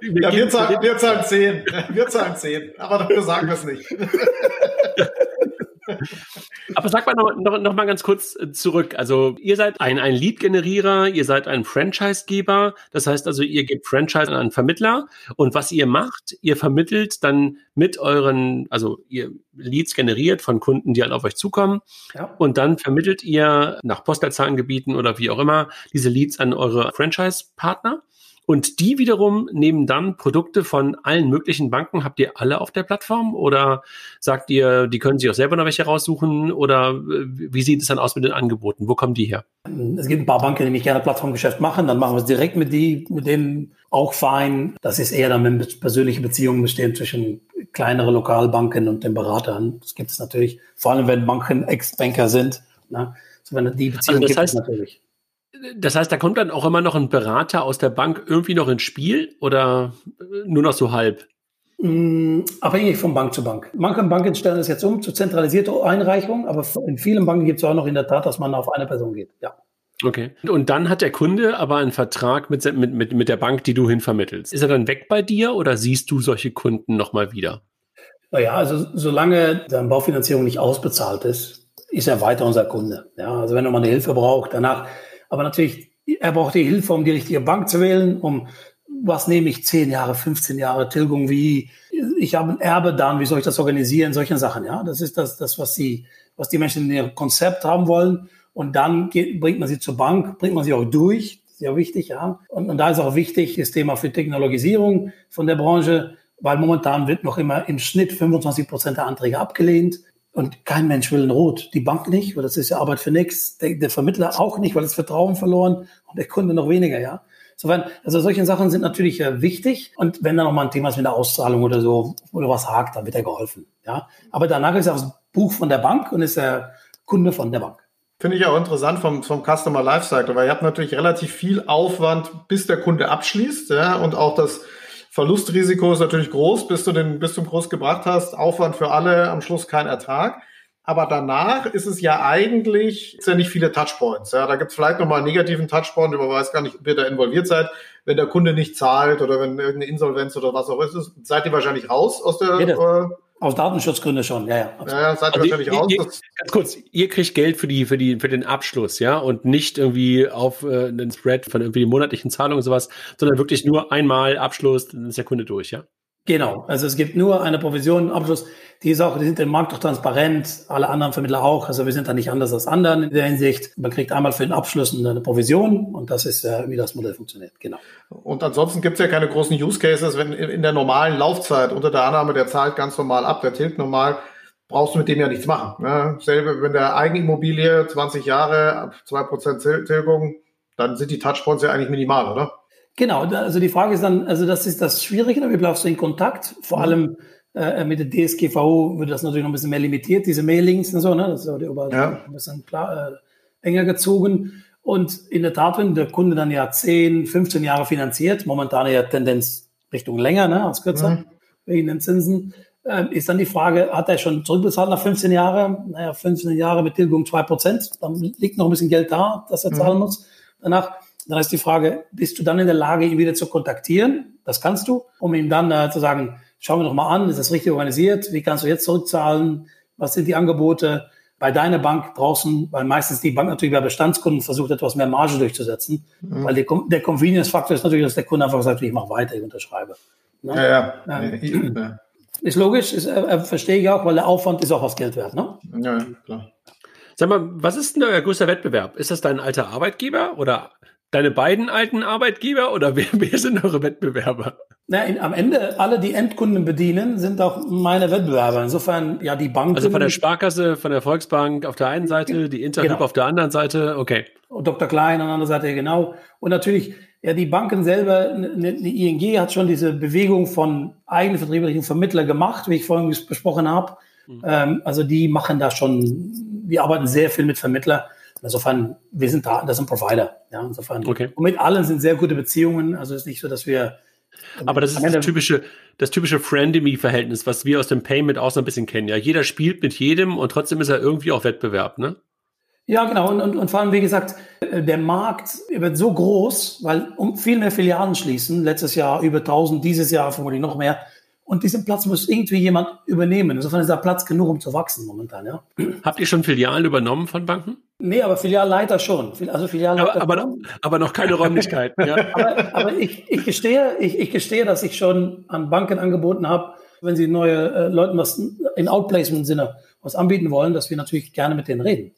ja, wir, zahlen, wir zahlen 10. Wir zahlen 10. Aber dafür sagen wir es nicht. Aber sag mal noch, noch, noch mal ganz kurz äh, zurück. Also ihr seid ein, ein Lead-Generierer, ihr seid ein Franchise-Geber. Das heißt also, ihr gebt Franchise an einen Vermittler. Und was ihr macht, ihr vermittelt dann mit euren, also ihr Leads generiert von Kunden, die halt auf euch zukommen. Ja. Und dann vermittelt ihr nach Postleitzahlengebieten oder wie auch immer diese Leads an eure Franchise-Partner. Und die wiederum nehmen dann Produkte von allen möglichen Banken. Habt ihr alle auf der Plattform? Oder sagt ihr, die können sich auch selber noch welche raussuchen? Oder äh, wie sieht es dann aus mit den Angeboten? Wo kommen die her? Es gibt ein paar Banken, die nicht gerne Plattformgeschäft machen. Dann machen wir es direkt mit, die, mit denen auch fein. Das ist eher dann, wenn persönliche Beziehungen bestehen zwischen kleineren Lokalbanken und den Beratern. Das gibt es natürlich, vor allem wenn Banken Ex-Banker sind. Ne? So, wenn die Beziehung also das heißt, gibt es natürlich. Das heißt, da kommt dann auch immer noch ein Berater aus der Bank irgendwie noch ins Spiel oder nur noch so halb? Mm, abhängig von Bank zu Bank. Manche Banken stellen das jetzt um zu zentralisierter Einreichung, aber in vielen Banken gibt es auch noch in der Tat, dass man auf eine Person geht. Ja. Okay. Und dann hat der Kunde aber einen Vertrag mit, mit, mit, mit der Bank, die du hinvermittelst. Ist er dann weg bei dir oder siehst du solche Kunden nochmal wieder? Naja, also solange deine Baufinanzierung nicht ausbezahlt ist, ist er weiter unser Kunde. Ja, also wenn er mal eine Hilfe braucht, danach aber natürlich, er braucht die Hilfe, um die richtige Bank zu wählen, um was nehme ich 10 Jahre, 15 Jahre Tilgung, wie ich habe ein Erbe dann, wie soll ich das organisieren, solche Sachen, ja. Das ist das, das was sie, was die Menschen in ihrem Konzept haben wollen. Und dann geht, bringt man sie zur Bank, bringt man sie auch durch, sehr wichtig, ja. Und, und da ist auch wichtig das Thema für Technologisierung von der Branche, weil momentan wird noch immer im Schnitt 25 Prozent der Anträge abgelehnt. Und kein Mensch will ein Rot. Die Bank nicht, weil das ist ja Arbeit für nichts. Der, der Vermittler auch nicht, weil das Vertrauen verloren und der Kunde noch weniger, ja. Insofern, also solche Sachen sind natürlich äh, wichtig. Und wenn da noch mal ein Thema ist mit der Auszahlung oder so, oder was hakt, dann wird er geholfen, ja. Aber danach ist er das Buch von der Bank und ist er Kunde von der Bank. Finde ich auch interessant vom, vom Customer Lifecycle, weil ihr habt natürlich relativ viel Aufwand, bis der Kunde abschließt, ja, und auch das Verlustrisiko ist natürlich groß, bis du den bis zum Kurs gebracht hast. Aufwand für alle, am Schluss kein Ertrag. Aber danach ist es ja eigentlich ist ja nicht viele Touchpoints. Ja, da gibt es vielleicht nochmal einen negativen Touchpoint, aber weiß gar nicht, ob ihr da involviert seid. Wenn der Kunde nicht zahlt oder wenn irgendeine Insolvenz oder was auch ist, seid ihr wahrscheinlich raus aus der. Äh, aus Datenschutzgründen schon, ja, ja. Ja, ja seid ihr also wahrscheinlich ihr, raus. Ihr, ganz kurz, ihr kriegt Geld für die, für die, für den Abschluss, ja, und nicht irgendwie auf äh, einen Spread von irgendwie monatlichen Zahlungen und sowas, sondern wirklich nur einmal Abschluss, dann ist der Kunde durch, ja? Genau, also es gibt nur eine Provision, Abschluss, die auch, die sind im Markt auch transparent, alle anderen Vermittler auch, also wir sind da nicht anders als anderen in der Hinsicht. Man kriegt einmal für den Abschluss eine Provision und das ist, äh, wie das Modell funktioniert, genau. Und ansonsten gibt es ja keine großen Use Cases, wenn in der normalen Laufzeit unter der Annahme, der zahlt ganz normal ab, der tilgt normal, brauchst du mit dem ja nichts machen. Ne? Selbe, wenn der Eigenimmobilie 20 Jahre ab 2% Tilgung, dann sind die Touchpoints ja eigentlich minimal, oder? Genau, also die Frage ist dann, also das ist das Schwierige, wie bleibst du in Kontakt? Vor mhm. allem äh, mit der DSGVO wird das natürlich noch ein bisschen mehr limitiert, diese Mailings und so, ne? Das ist überall ja. ein bisschen klar, äh, enger gezogen. Und in der Tat, wenn der Kunde dann ja 10, 15 Jahre finanziert, momentan ja Tendenz Richtung länger ne, als kürzer, mhm. wegen den Zinsen, äh, ist dann die Frage, hat er schon zurückbezahlt nach 15 Jahren? Naja, 15 Jahre mit Tilgung 2%, dann liegt noch ein bisschen Geld da, das er zahlen mhm. muss. Danach dann ist die Frage, bist du dann in der Lage, ihn wieder zu kontaktieren? Das kannst du, um ihm dann äh, zu sagen, schau mir doch mal an, ist das richtig organisiert? Wie kannst du jetzt zurückzahlen? Was sind die Angebote? Bei deiner Bank draußen, weil meistens die Bank natürlich bei Bestandskunden versucht, etwas mehr Marge durchzusetzen. Mhm. Weil die, der Convenience-Faktor ist natürlich, dass der Kunde einfach sagt, ich mache weiter, ich unterschreibe. Ne? Ja, ja. Ähm, ja. Ist logisch, ist, äh, verstehe ich auch, weil der Aufwand ist auch was Geld wert. Ne? Ja, klar. Sag mal, was ist denn euer größter Wettbewerb? Ist das dein alter Arbeitgeber oder deine beiden alten Arbeitgeber oder wer, wer sind eure Wettbewerber? Na, in, am Ende, alle, die Endkunden bedienen, sind auch meine Wettbewerber. Insofern, ja, die Banken. Also von der Sparkasse, von der Volksbank auf der einen Seite, die Interhyp genau. auf der anderen Seite, okay. Und Dr. Klein an der anderen Seite, genau. Und natürlich, ja, die Banken selber, die ING hat schon diese Bewegung von eigenen vertrieblichen Vermittler gemacht, wie ich vorhin besprochen habe. Mhm. Ähm, also die machen da schon, wir arbeiten sehr viel mit Vermittlern. Insofern, wir sind da, das ein Provider. Ja, insofern. Okay. Und mit allen sind sehr gute Beziehungen. Also es ist nicht so, dass wir. Aber das ist das typische, das typische Friendemy-Verhältnis, was wir aus dem Payment auch so ein bisschen kennen. Ja, jeder spielt mit jedem und trotzdem ist er irgendwie auch Wettbewerb, ne? Ja, genau. Und, und, und vor allem, wie gesagt, der Markt wird so groß, weil um viel mehr Filialen schließen. Letztes Jahr über 1000, dieses Jahr vermutlich noch mehr. Und diesen Platz muss irgendwie jemand übernehmen. Insofern ist da Platz genug, um zu wachsen momentan, ja. Habt ihr schon Filialen übernommen von Banken? Nee, aber Filialleiter schon. Also Filialleiter aber, aber, aber noch keine Räumlichkeiten. ja. aber, aber ich, ich, gestehe, ich, ich gestehe, dass ich schon an Banken angeboten habe, wenn sie neue äh, Leuten was in Outplacement-Sinne was anbieten wollen, dass wir natürlich gerne mit denen reden.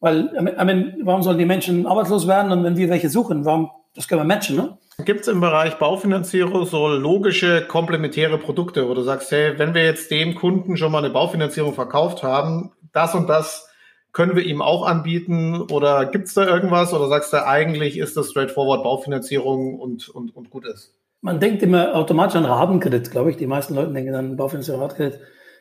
Weil, I mean, warum sollen die Menschen arbeitslos werden und wenn wir welche suchen, warum, das können wir matchen, ne? Gibt es im Bereich Baufinanzierung so logische komplementäre Produkte, wo du sagst, hey, wenn wir jetzt dem Kunden schon mal eine Baufinanzierung verkauft haben, das und das können wir ihm auch anbieten oder gibt es da irgendwas oder sagst du, eigentlich ist das straightforward Baufinanzierung und, und, und gut ist? Man denkt immer automatisch an Ratenkredit, glaube ich. Die meisten Leute denken an Baufinanzierung, Ratenkredit.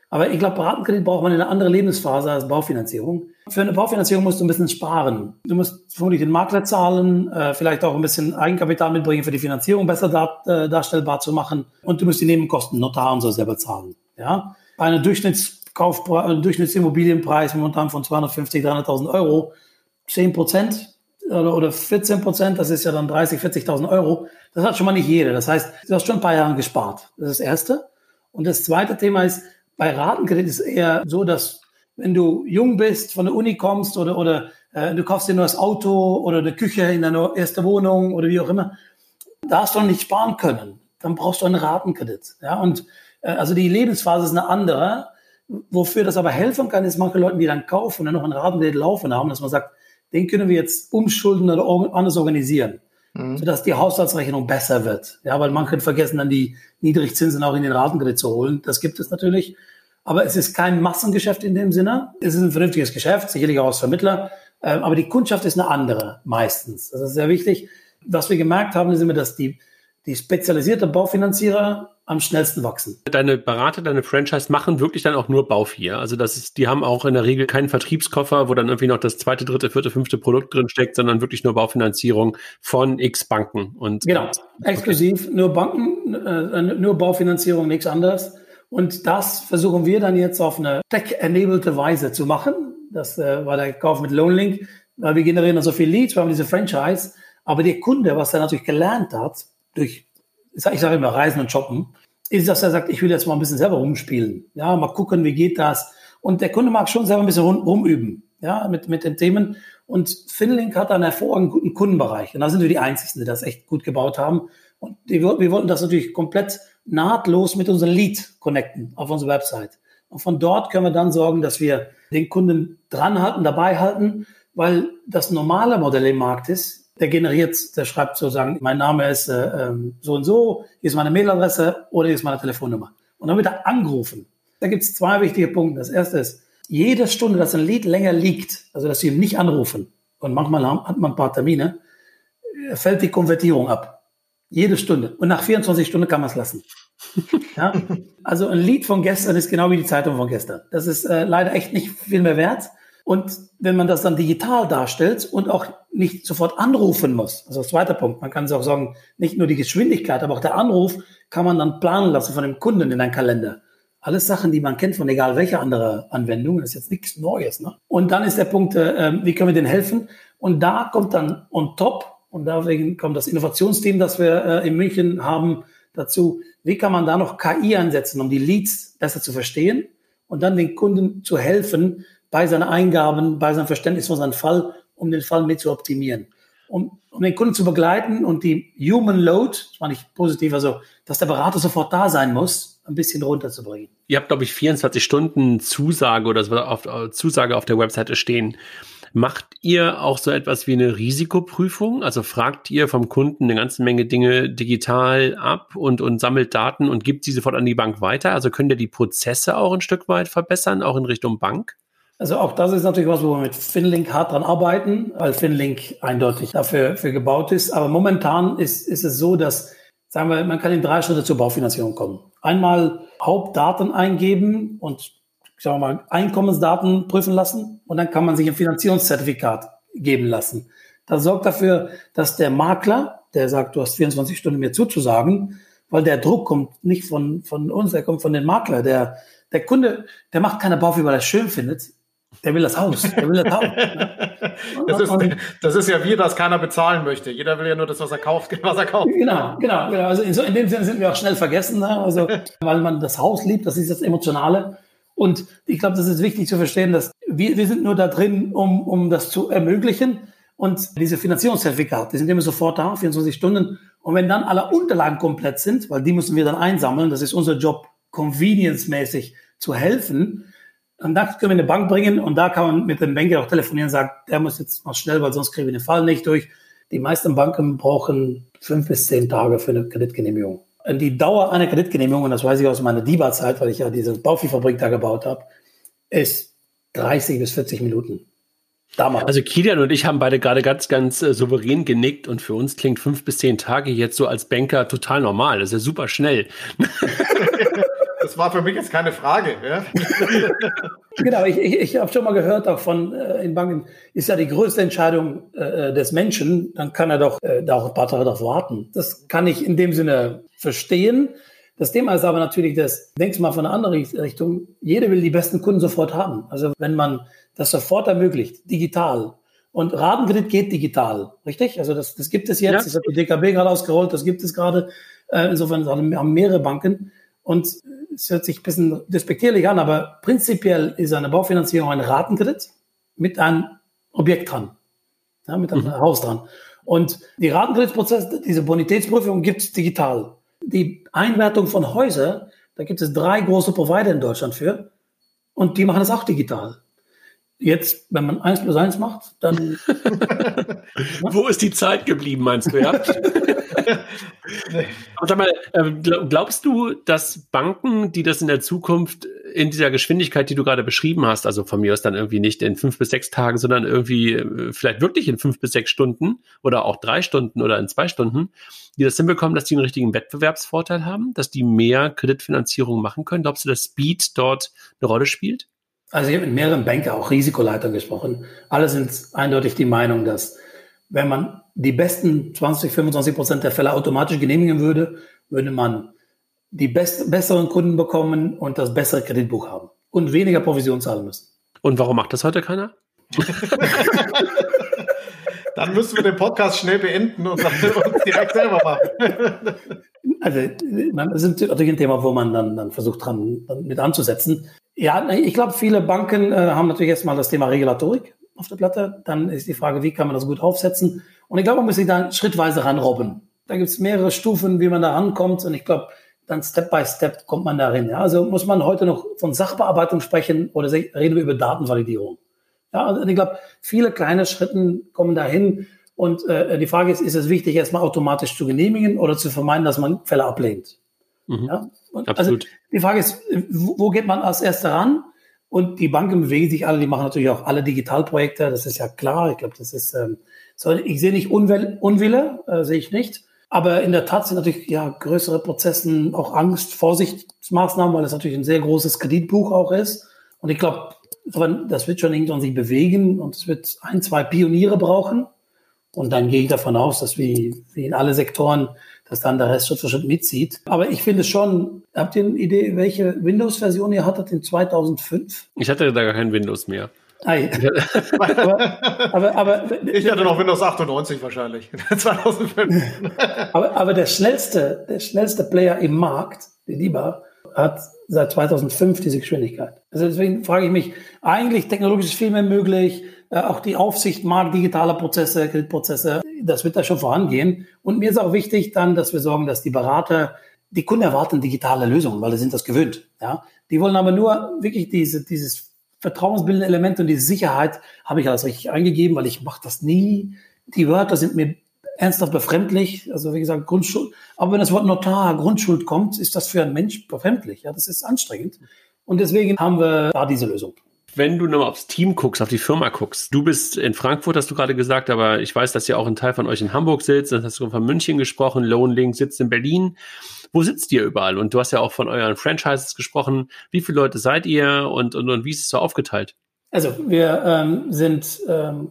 Aber ich glaube, Ratenkredit braucht man in einer anderen Lebensphase als Baufinanzierung. Für eine Baufinanzierung musst du ein bisschen sparen. Du musst vermutlich den Makler zahlen, äh, vielleicht auch ein bisschen Eigenkapital mitbringen für die Finanzierung besser äh, darstellbar zu machen. Und du musst die Nebenkosten, Notar und so selber zahlen. Ja? Bei einer Durchschnittskauf, äh, Durchschnittsimmobilienpreis momentan von 250, 300.000 Euro, 10 Prozent oder, oder 14 Prozent, das ist ja dann 30, 40.000 Euro. Das hat schon mal nicht jeder. Das heißt, du hast schon ein paar Jahre gespart. Das ist das Erste. Und das zweite Thema ist, bei Ratenkredit ist eher so, dass wenn du jung bist, von der Uni kommst oder, oder äh, du kaufst dir nur das Auto oder eine Küche in deiner ersten Wohnung oder wie auch immer, Da hast du noch nicht sparen können. Dann brauchst du einen Ratenkredit. Ja, und äh, also die Lebensphase ist eine andere. Wofür das aber helfen kann, ist manche Leute, die dann kaufen und dann noch einen Ratenkredit laufen haben, dass man sagt, den können wir jetzt umschulden oder anders organisieren, mhm. sodass die Haushaltsrechnung besser wird. Ja, weil manche vergessen dann die Niedrigzinsen auch in den Ratenkredit zu holen. Das gibt es natürlich. Aber es ist kein Massengeschäft in dem Sinne. Es ist ein vernünftiges Geschäft, sicherlich auch als Vermittler. Ähm, aber die Kundschaft ist eine andere meistens. Das ist sehr wichtig. Was wir gemerkt haben, ist immer, dass die, die spezialisierte Baufinanzierer am schnellsten wachsen. Deine Berater, deine Franchise machen wirklich dann auch nur Bauvier. Also das ist, die haben auch in der Regel keinen Vertriebskoffer, wo dann irgendwie noch das zweite, dritte, vierte, fünfte Produkt drin steckt, sondern wirklich nur Baufinanzierung von X Banken. Und genau, exklusiv nur Banken, äh, nur Baufinanzierung, nichts anderes. Und das versuchen wir dann jetzt auf eine tech-enabled Weise zu machen. Das äh, war der Kauf mit Loanlink, weil wir generieren dann so viel Leads, wir haben diese Franchise. Aber der Kunde, was er natürlich gelernt hat, durch, ich sage immer, Reisen und Shoppen, ist, dass er sagt, ich will jetzt mal ein bisschen selber rumspielen. Ja, mal gucken, wie geht das. Und der Kunde mag schon selber ein bisschen rum, rumüben, ja, mit, mit den Themen. Und Finlink hat einen hervorragenden guten Kundenbereich. Und da sind wir die Einzigen, die das echt gut gebaut haben. Und die, wir wollten das natürlich komplett nahtlos mit unserem Lead connecten auf unserer Website. Und von dort können wir dann sorgen, dass wir den Kunden dranhalten, dabei halten, weil das normale Modell im Markt ist, der generiert, der schreibt sozusagen, mein Name ist äh, ähm, so und so, hier ist meine Mailadresse oder hier ist meine Telefonnummer. Und dann wird er angerufen. Da gibt es zwei wichtige Punkte. Das erste ist, jede Stunde, dass ein Lied länger liegt, also dass Sie ihn nicht anrufen, und manchmal hat man ein paar Termine, fällt die Konvertierung ab. Jede Stunde. Und nach 24 Stunden kann man es lassen. Ja? Also ein Lied von gestern ist genau wie die Zeitung von gestern. Das ist äh, leider echt nicht viel mehr wert. Und wenn man das dann digital darstellt und auch nicht sofort anrufen muss, also zweiter Punkt, man kann es auch sagen, nicht nur die Geschwindigkeit, aber auch der Anruf kann man dann planen lassen von dem Kunden in einen Kalender. Alles Sachen, die man kennt von egal welcher andere Anwendung, das ist jetzt nichts Neues. Ne? Und dann ist der Punkt, äh, ähm, wie können wir denen helfen? Und da kommt dann on top und deswegen kommt das Innovationsteam, das wir äh, in München haben, dazu. Wie kann man da noch KI ansetzen, um die Leads besser zu verstehen und dann den Kunden zu helfen bei seinen Eingaben, bei seinem Verständnis von seinem Fall, um den Fall mit zu optimieren. Um, um den Kunden zu begleiten und die Human Load, das war nicht positiv, also dass der Berater sofort da sein muss, ein bisschen runterzubringen. Ihr habt, glaube ich, 24 Stunden Zusage oder auf, Zusage auf der Webseite stehen. Macht ihr auch so etwas wie eine Risikoprüfung? Also fragt ihr vom Kunden eine ganze Menge Dinge digital ab und, und sammelt Daten und gibt sie sofort an die Bank weiter? Also könnt ihr die Prozesse auch ein Stück weit verbessern, auch in Richtung Bank? Also auch das ist natürlich was, wo wir mit Finlink hart dran arbeiten, weil Finlink eindeutig dafür für gebaut ist. Aber momentan ist, ist es so, dass, sagen wir, man kann in drei Schritte zur Baufinanzierung kommen. Einmal Hauptdaten eingeben und sagen wir mal, Einkommensdaten prüfen lassen und dann kann man sich ein Finanzierungszertifikat geben lassen. Das sorgt dafür, dass der Makler, der sagt, du hast 24 Stunden mir zuzusagen, weil der Druck kommt nicht von, von uns, der kommt von den Makler. Der, der Kunde, der macht keine Baufi, weil er es schön findet. Der will das Haus. Der will das Haus. das, ist, das ist ja wie, dass keiner bezahlen möchte. Jeder will ja nur das, was er kauft, was er kauft. Genau, genau. genau. Also in, so, in dem Sinne sind wir auch schnell vergessen. Ne? Also, weil man das Haus liebt, das ist das Emotionale. Und ich glaube, das ist wichtig zu verstehen, dass wir, wir sind nur da drin, um, um das zu ermöglichen. Und diese Finanzierungszertifikate, die sind immer sofort da, 24 Stunden. Und wenn dann alle Unterlagen komplett sind, weil die müssen wir dann einsammeln, das ist unser Job, convenience-mäßig zu helfen, und da können wir eine Bank bringen und da kann man mit dem Banker auch telefonieren und sagen, der muss jetzt mal schnell, weil sonst kriegen wir den Fall nicht durch. Die meisten Banken brauchen fünf bis zehn Tage für eine Kreditgenehmigung. Die Dauer einer Kreditgenehmigung, und das weiß ich aus meiner DIBA-Zeit, weil ich ja diese Bauviehfabrik da gebaut habe, ist 30 bis 40 Minuten. Damals. Also Kilian und ich haben beide gerade ganz, ganz äh, souverän genickt und für uns klingt fünf bis zehn Tage jetzt so als Banker total normal. Das ist ja super schnell. das war für mich jetzt keine Frage. Ja? genau, ich, ich, ich habe schon mal gehört, auch von äh, in Banken ist ja die größte Entscheidung äh, des Menschen, dann kann er doch äh, da auch ein paar Tage darauf warten. Das kann ich in dem Sinne verstehen. Das Thema ist aber natürlich, das denkst du mal von einer anderen Richtung, jeder will die besten Kunden sofort haben. Also wenn man das sofort ermöglicht, digital. Und Ratenkredit geht digital, richtig? Also das, das gibt es jetzt, ja. das hat die DKB gerade ausgerollt, das gibt es gerade. Äh, insofern haben mehrere Banken. Und es hört sich ein bisschen despektierlich an, aber prinzipiell ist eine Baufinanzierung ein Ratenkredit mit einem Objekt dran, ja, mit einem mhm. Haus dran. Und die Ratenkreditprozess, diese Bonitätsprüfung gibt es digital. Die Einwertung von Häusern, da gibt es drei große Provider in Deutschland für und die machen das auch digital. Jetzt, wenn man eins plus eins macht, dann. Wo ist die Zeit geblieben, meinst du, ja? Aber sag mal, ähm, glaubst du, dass Banken, die das in der Zukunft in dieser Geschwindigkeit, die du gerade beschrieben hast, also von mir aus dann irgendwie nicht in fünf bis sechs Tagen, sondern irgendwie äh, vielleicht wirklich in fünf bis sechs Stunden oder auch drei Stunden oder in zwei Stunden, die das hinbekommen, dass die einen richtigen Wettbewerbsvorteil haben, dass die mehr Kreditfinanzierung machen können? Glaubst du, dass Speed dort eine Rolle spielt? Also ich habe mit mehreren Banker, auch Risikoleitern gesprochen. Alle sind eindeutig die Meinung, dass wenn man die besten 20, 25 Prozent der Fälle automatisch genehmigen würde, würde man die best besseren Kunden bekommen und das bessere Kreditbuch haben und weniger Provision zahlen müssen. Und warum macht das heute keiner? Dann müssen wir den Podcast schnell beenden und uns direkt selber machen. Also, das ist natürlich ein Thema, wo man dann, dann versucht, dran mit anzusetzen. Ja, ich glaube, viele Banken äh, haben natürlich erstmal das Thema Regulatorik auf der Platte. Dann ist die Frage, wie kann man das gut aufsetzen? Und ich glaube, man muss sich da schrittweise ranrobben. Da gibt es mehrere Stufen, wie man da rankommt. Und ich glaube, dann Step by Step kommt man darin. Ja? Also muss man heute noch von Sachbearbeitung sprechen oder reden wir über Datenvalidierung. Ja, also ich glaube, viele kleine Schritten kommen dahin. Und äh, die Frage ist, ist es wichtig, erstmal automatisch zu genehmigen oder zu vermeiden, dass man Fälle ablehnt? Mhm. Ja? Also die Frage ist, wo geht man als Erster ran? Und die Banken bewegen sich alle, die machen natürlich auch alle Digitalprojekte, das ist ja klar. Ich glaube, das ist, ähm, so, ich sehe nicht Unwille, Unwille äh, sehe ich nicht. Aber in der Tat sind natürlich ja größere Prozessen auch Angst, Vorsichtsmaßnahmen, weil es natürlich ein sehr großes Kreditbuch auch ist. Und ich glaube, das wird schon irgendwann sich bewegen und es wird ein, zwei Pioniere brauchen. Und dann gehe ich davon aus, dass wie in alle Sektoren dass dann der Rest Schritt für Schritt mitzieht. Aber ich finde schon, habt ihr eine Idee, welche Windows-Version ihr hattet in 2005? Ich hatte da gar kein Windows mehr. aber, aber, aber, ich hatte noch Windows 98 wahrscheinlich. 2005. aber, aber der schnellste, der schnellste Player im Markt, die Lieber, hat seit 2005 diese Geschwindigkeit. Also deswegen frage ich mich, eigentlich technologisch ist viel mehr möglich. Äh, auch die Aufsicht mag digitale Prozesse, Kreditprozesse. Das wird da schon vorangehen. Und mir ist auch wichtig dann, dass wir sorgen, dass die Berater, die Kunden erwarten digitale Lösungen, weil sie sind das gewöhnt. Ja, die wollen aber nur wirklich diese, dieses vertrauensbildende Element und diese Sicherheit habe ich alles richtig eingegeben, weil ich mache das nie. Die Wörter sind mir ernsthaft befremdlich. Also wie gesagt, Grundschuld. Aber wenn das Wort Notar, Grundschuld kommt, ist das für einen Mensch befremdlich. Ja, das ist anstrengend. Und deswegen haben wir da diese Lösung wenn du nochmal aufs Team guckst, auf die Firma guckst, du bist in Frankfurt, hast du gerade gesagt, aber ich weiß, dass ja auch ein Teil von euch in Hamburg sitzt, dann hast du von München gesprochen, Lone Link sitzt in Berlin. Wo sitzt ihr überall? Und du hast ja auch von euren Franchises gesprochen. Wie viele Leute seid ihr und, und, und wie ist es so aufgeteilt? Also wir ähm, sind ähm,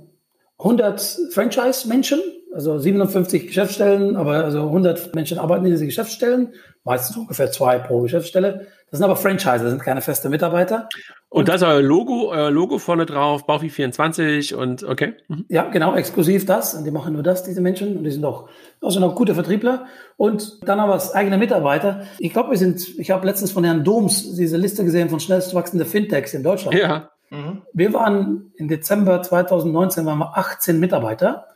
100 Franchise-Menschen, also 57 Geschäftsstellen, aber also 100 Menschen arbeiten in diesen Geschäftsstellen, meistens ungefähr zwei pro Geschäftsstelle. Das sind aber Franchise, das sind keine feste Mitarbeiter. Und, und da ist euer Logo, euer Logo vorne drauf, Baufi24 und okay. Mhm. Ja, genau, exklusiv das. Und die machen nur das, diese Menschen. Und die sind auch, auch sind auch gute Vertriebler. Und dann haben wir als eigene Mitarbeiter. Ich glaube, wir sind, ich habe letztens von Herrn Doms diese Liste gesehen von schnellst wachsende Fintechs in Deutschland. Ja. Mhm. Wir waren im Dezember 2019 waren wir 18 Mitarbeiter.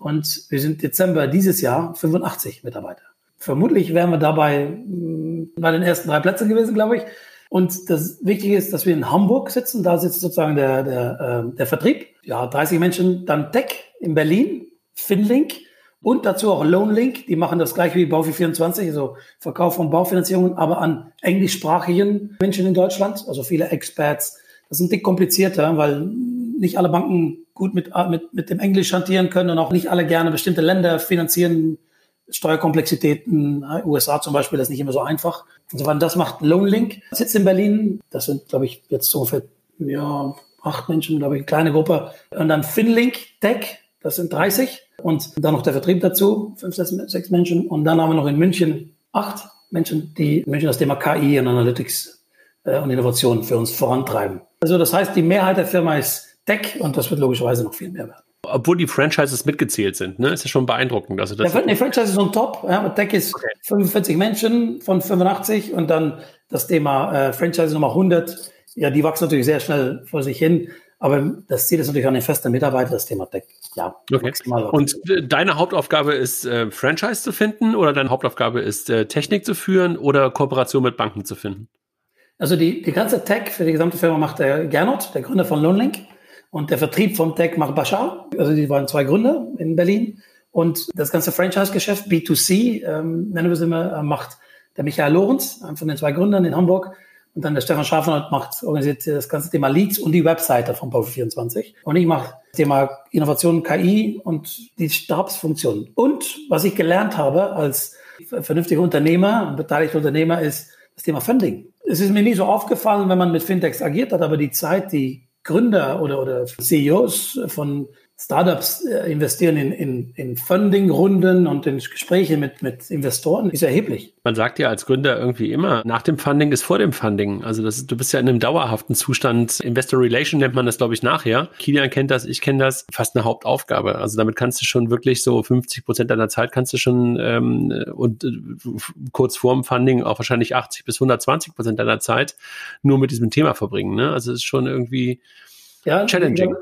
Und wir sind Dezember dieses Jahr 85 Mitarbeiter. Vermutlich wären wir dabei hm, bei den ersten drei Plätzen gewesen, glaube ich. Und das Wichtige ist, dass wir in Hamburg sitzen. Da sitzt sozusagen der, der, äh, der Vertrieb. Ja, 30 Menschen. Dann Tech in Berlin, Finlink und dazu auch Loanlink. Die machen das gleich wie Baufi24, also Verkauf von Baufinanzierungen, aber an englischsprachigen Menschen in Deutschland. Also viele Experts. Das ist ein dick komplizierter, weil nicht alle Banken gut mit, mit, mit dem Englisch hantieren können und auch nicht alle gerne bestimmte Länder finanzieren Steuerkomplexitäten, USA zum Beispiel, das ist nicht immer so einfach. Insofern, das macht Loanlink. Sitzt in Berlin, das sind, glaube ich, jetzt ungefähr ja, acht Menschen, glaube ich, eine kleine Gruppe. Und dann Finlink Tech, das sind 30. Und dann noch der Vertrieb dazu, fünf, sechs, sechs Menschen. Und dann haben wir noch in München acht Menschen, die in München das Thema KI und Analytics äh, und Innovation für uns vorantreiben. Also das heißt, die Mehrheit der Firma ist Tech und das wird logischerweise noch viel mehr werden obwohl die Franchises mitgezählt sind, ne? Ist ja schon beeindruckend. Also das ja, nee, Franchise ist on top. Ja, Tech ist okay. 45 Menschen von 85 und dann das Thema äh, Franchise Nummer 100. Ja, die wachsen natürlich sehr schnell vor sich hin. Aber das Ziel ist natürlich an den festen Mitarbeiter, das Thema Tech. Ja, okay. Und äh, deine Hauptaufgabe ist, äh, Franchise zu finden oder deine Hauptaufgabe ist, äh, Technik zu führen oder Kooperation mit Banken zu finden? Also die, die ganze Tech für die gesamte Firma macht der Gernot, der Gründer von Loanlink. Und der Vertrieb von Tech macht Bashar. Also die waren zwei Gründer in Berlin. Und das ganze Franchise-Geschäft, B2C, ähm, nennen wir es immer, äh, macht der Michael Lorenz, einer von den zwei Gründern in Hamburg. Und dann der Stefan Schafner macht, organisiert das ganze Thema Leads und die Webseite von Power24. Und ich mache das Thema Innovation, KI und die Stabsfunktionen. Und was ich gelernt habe als vernünftiger Unternehmer beteiligter Unternehmer ist das Thema Funding. Es ist mir nie so aufgefallen, wenn man mit Fintechs agiert hat, aber die Zeit, die Gründer oder, oder CEOs von Startups äh, investieren in, in, in Funding-Runden und in Gespräche mit, mit Investoren ist erheblich. Man sagt ja als Gründer irgendwie immer, nach dem Funding ist vor dem Funding. Also das, du bist ja in einem dauerhaften Zustand. Investor Relation nennt man das, glaube ich, nachher. Kilian kennt das, ich kenne das. Fast eine Hauptaufgabe. Also damit kannst du schon wirklich so 50 Prozent deiner Zeit kannst du schon ähm, und äh, kurz vorm Funding auch wahrscheinlich 80 bis 120 Prozent deiner Zeit nur mit diesem Thema verbringen. Ne? Also es ist schon irgendwie ja, challenging.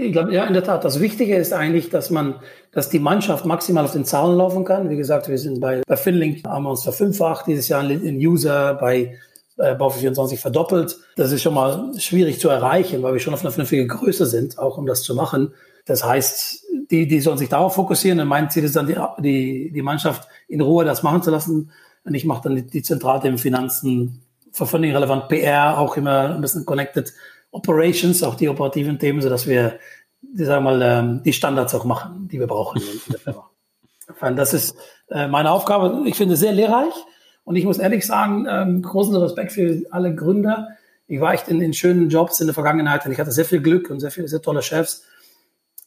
Ich glaube, ja, in der Tat. Das Wichtige ist eigentlich, dass man, dass die Mannschaft maximal auf den Zahlen laufen kann. Wie gesagt, wir sind bei, bei Finlink, haben wir uns verfünffacht dieses Jahr in User, bei äh, Baufe24 verdoppelt. Das ist schon mal schwierig zu erreichen, weil wir schon auf einer vernünftigen Größe sind, auch um das zu machen. Das heißt, die, die sollen sich darauf fokussieren. Und mein Ziel ist dann, die, die, die Mannschaft in Ruhe das machen zu lassen. Und ich mache dann die, die Zentralthemen Finanzen, für Funding relevant PR, auch immer ein bisschen connected Operations, auch die operativen Themen, so dass wir, sagen wir mal, ähm, die Standards auch machen, die wir brauchen. Das ist äh, meine Aufgabe. Ich finde sehr lehrreich. Und ich muss ehrlich sagen, ähm, großen Respekt für alle Gründer. Ich war echt in, in schönen Jobs in der Vergangenheit und ich hatte sehr viel Glück und sehr viele sehr tolle Chefs.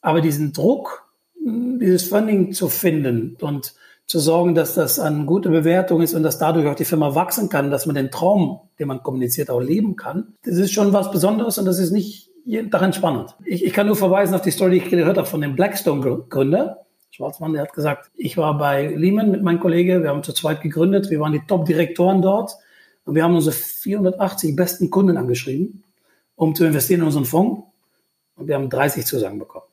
Aber diesen Druck, dieses Funding zu finden und zu sorgen, dass das eine gute Bewertung ist und dass dadurch auch die Firma wachsen kann, dass man den Traum, den man kommuniziert, auch leben kann. Das ist schon was Besonderes und das ist nicht jeden Tag entspannend. Ich, ich kann nur verweisen auf die Story, die ich gehört habe von dem Blackstone-Gründer. Schwarzmann, der hat gesagt, ich war bei Lehman mit meinem Kollege, wir haben zu zweit gegründet, wir waren die Top-Direktoren dort und wir haben unsere 480 besten Kunden angeschrieben, um zu investieren in unseren Fonds und wir haben 30 Zusagen bekommen.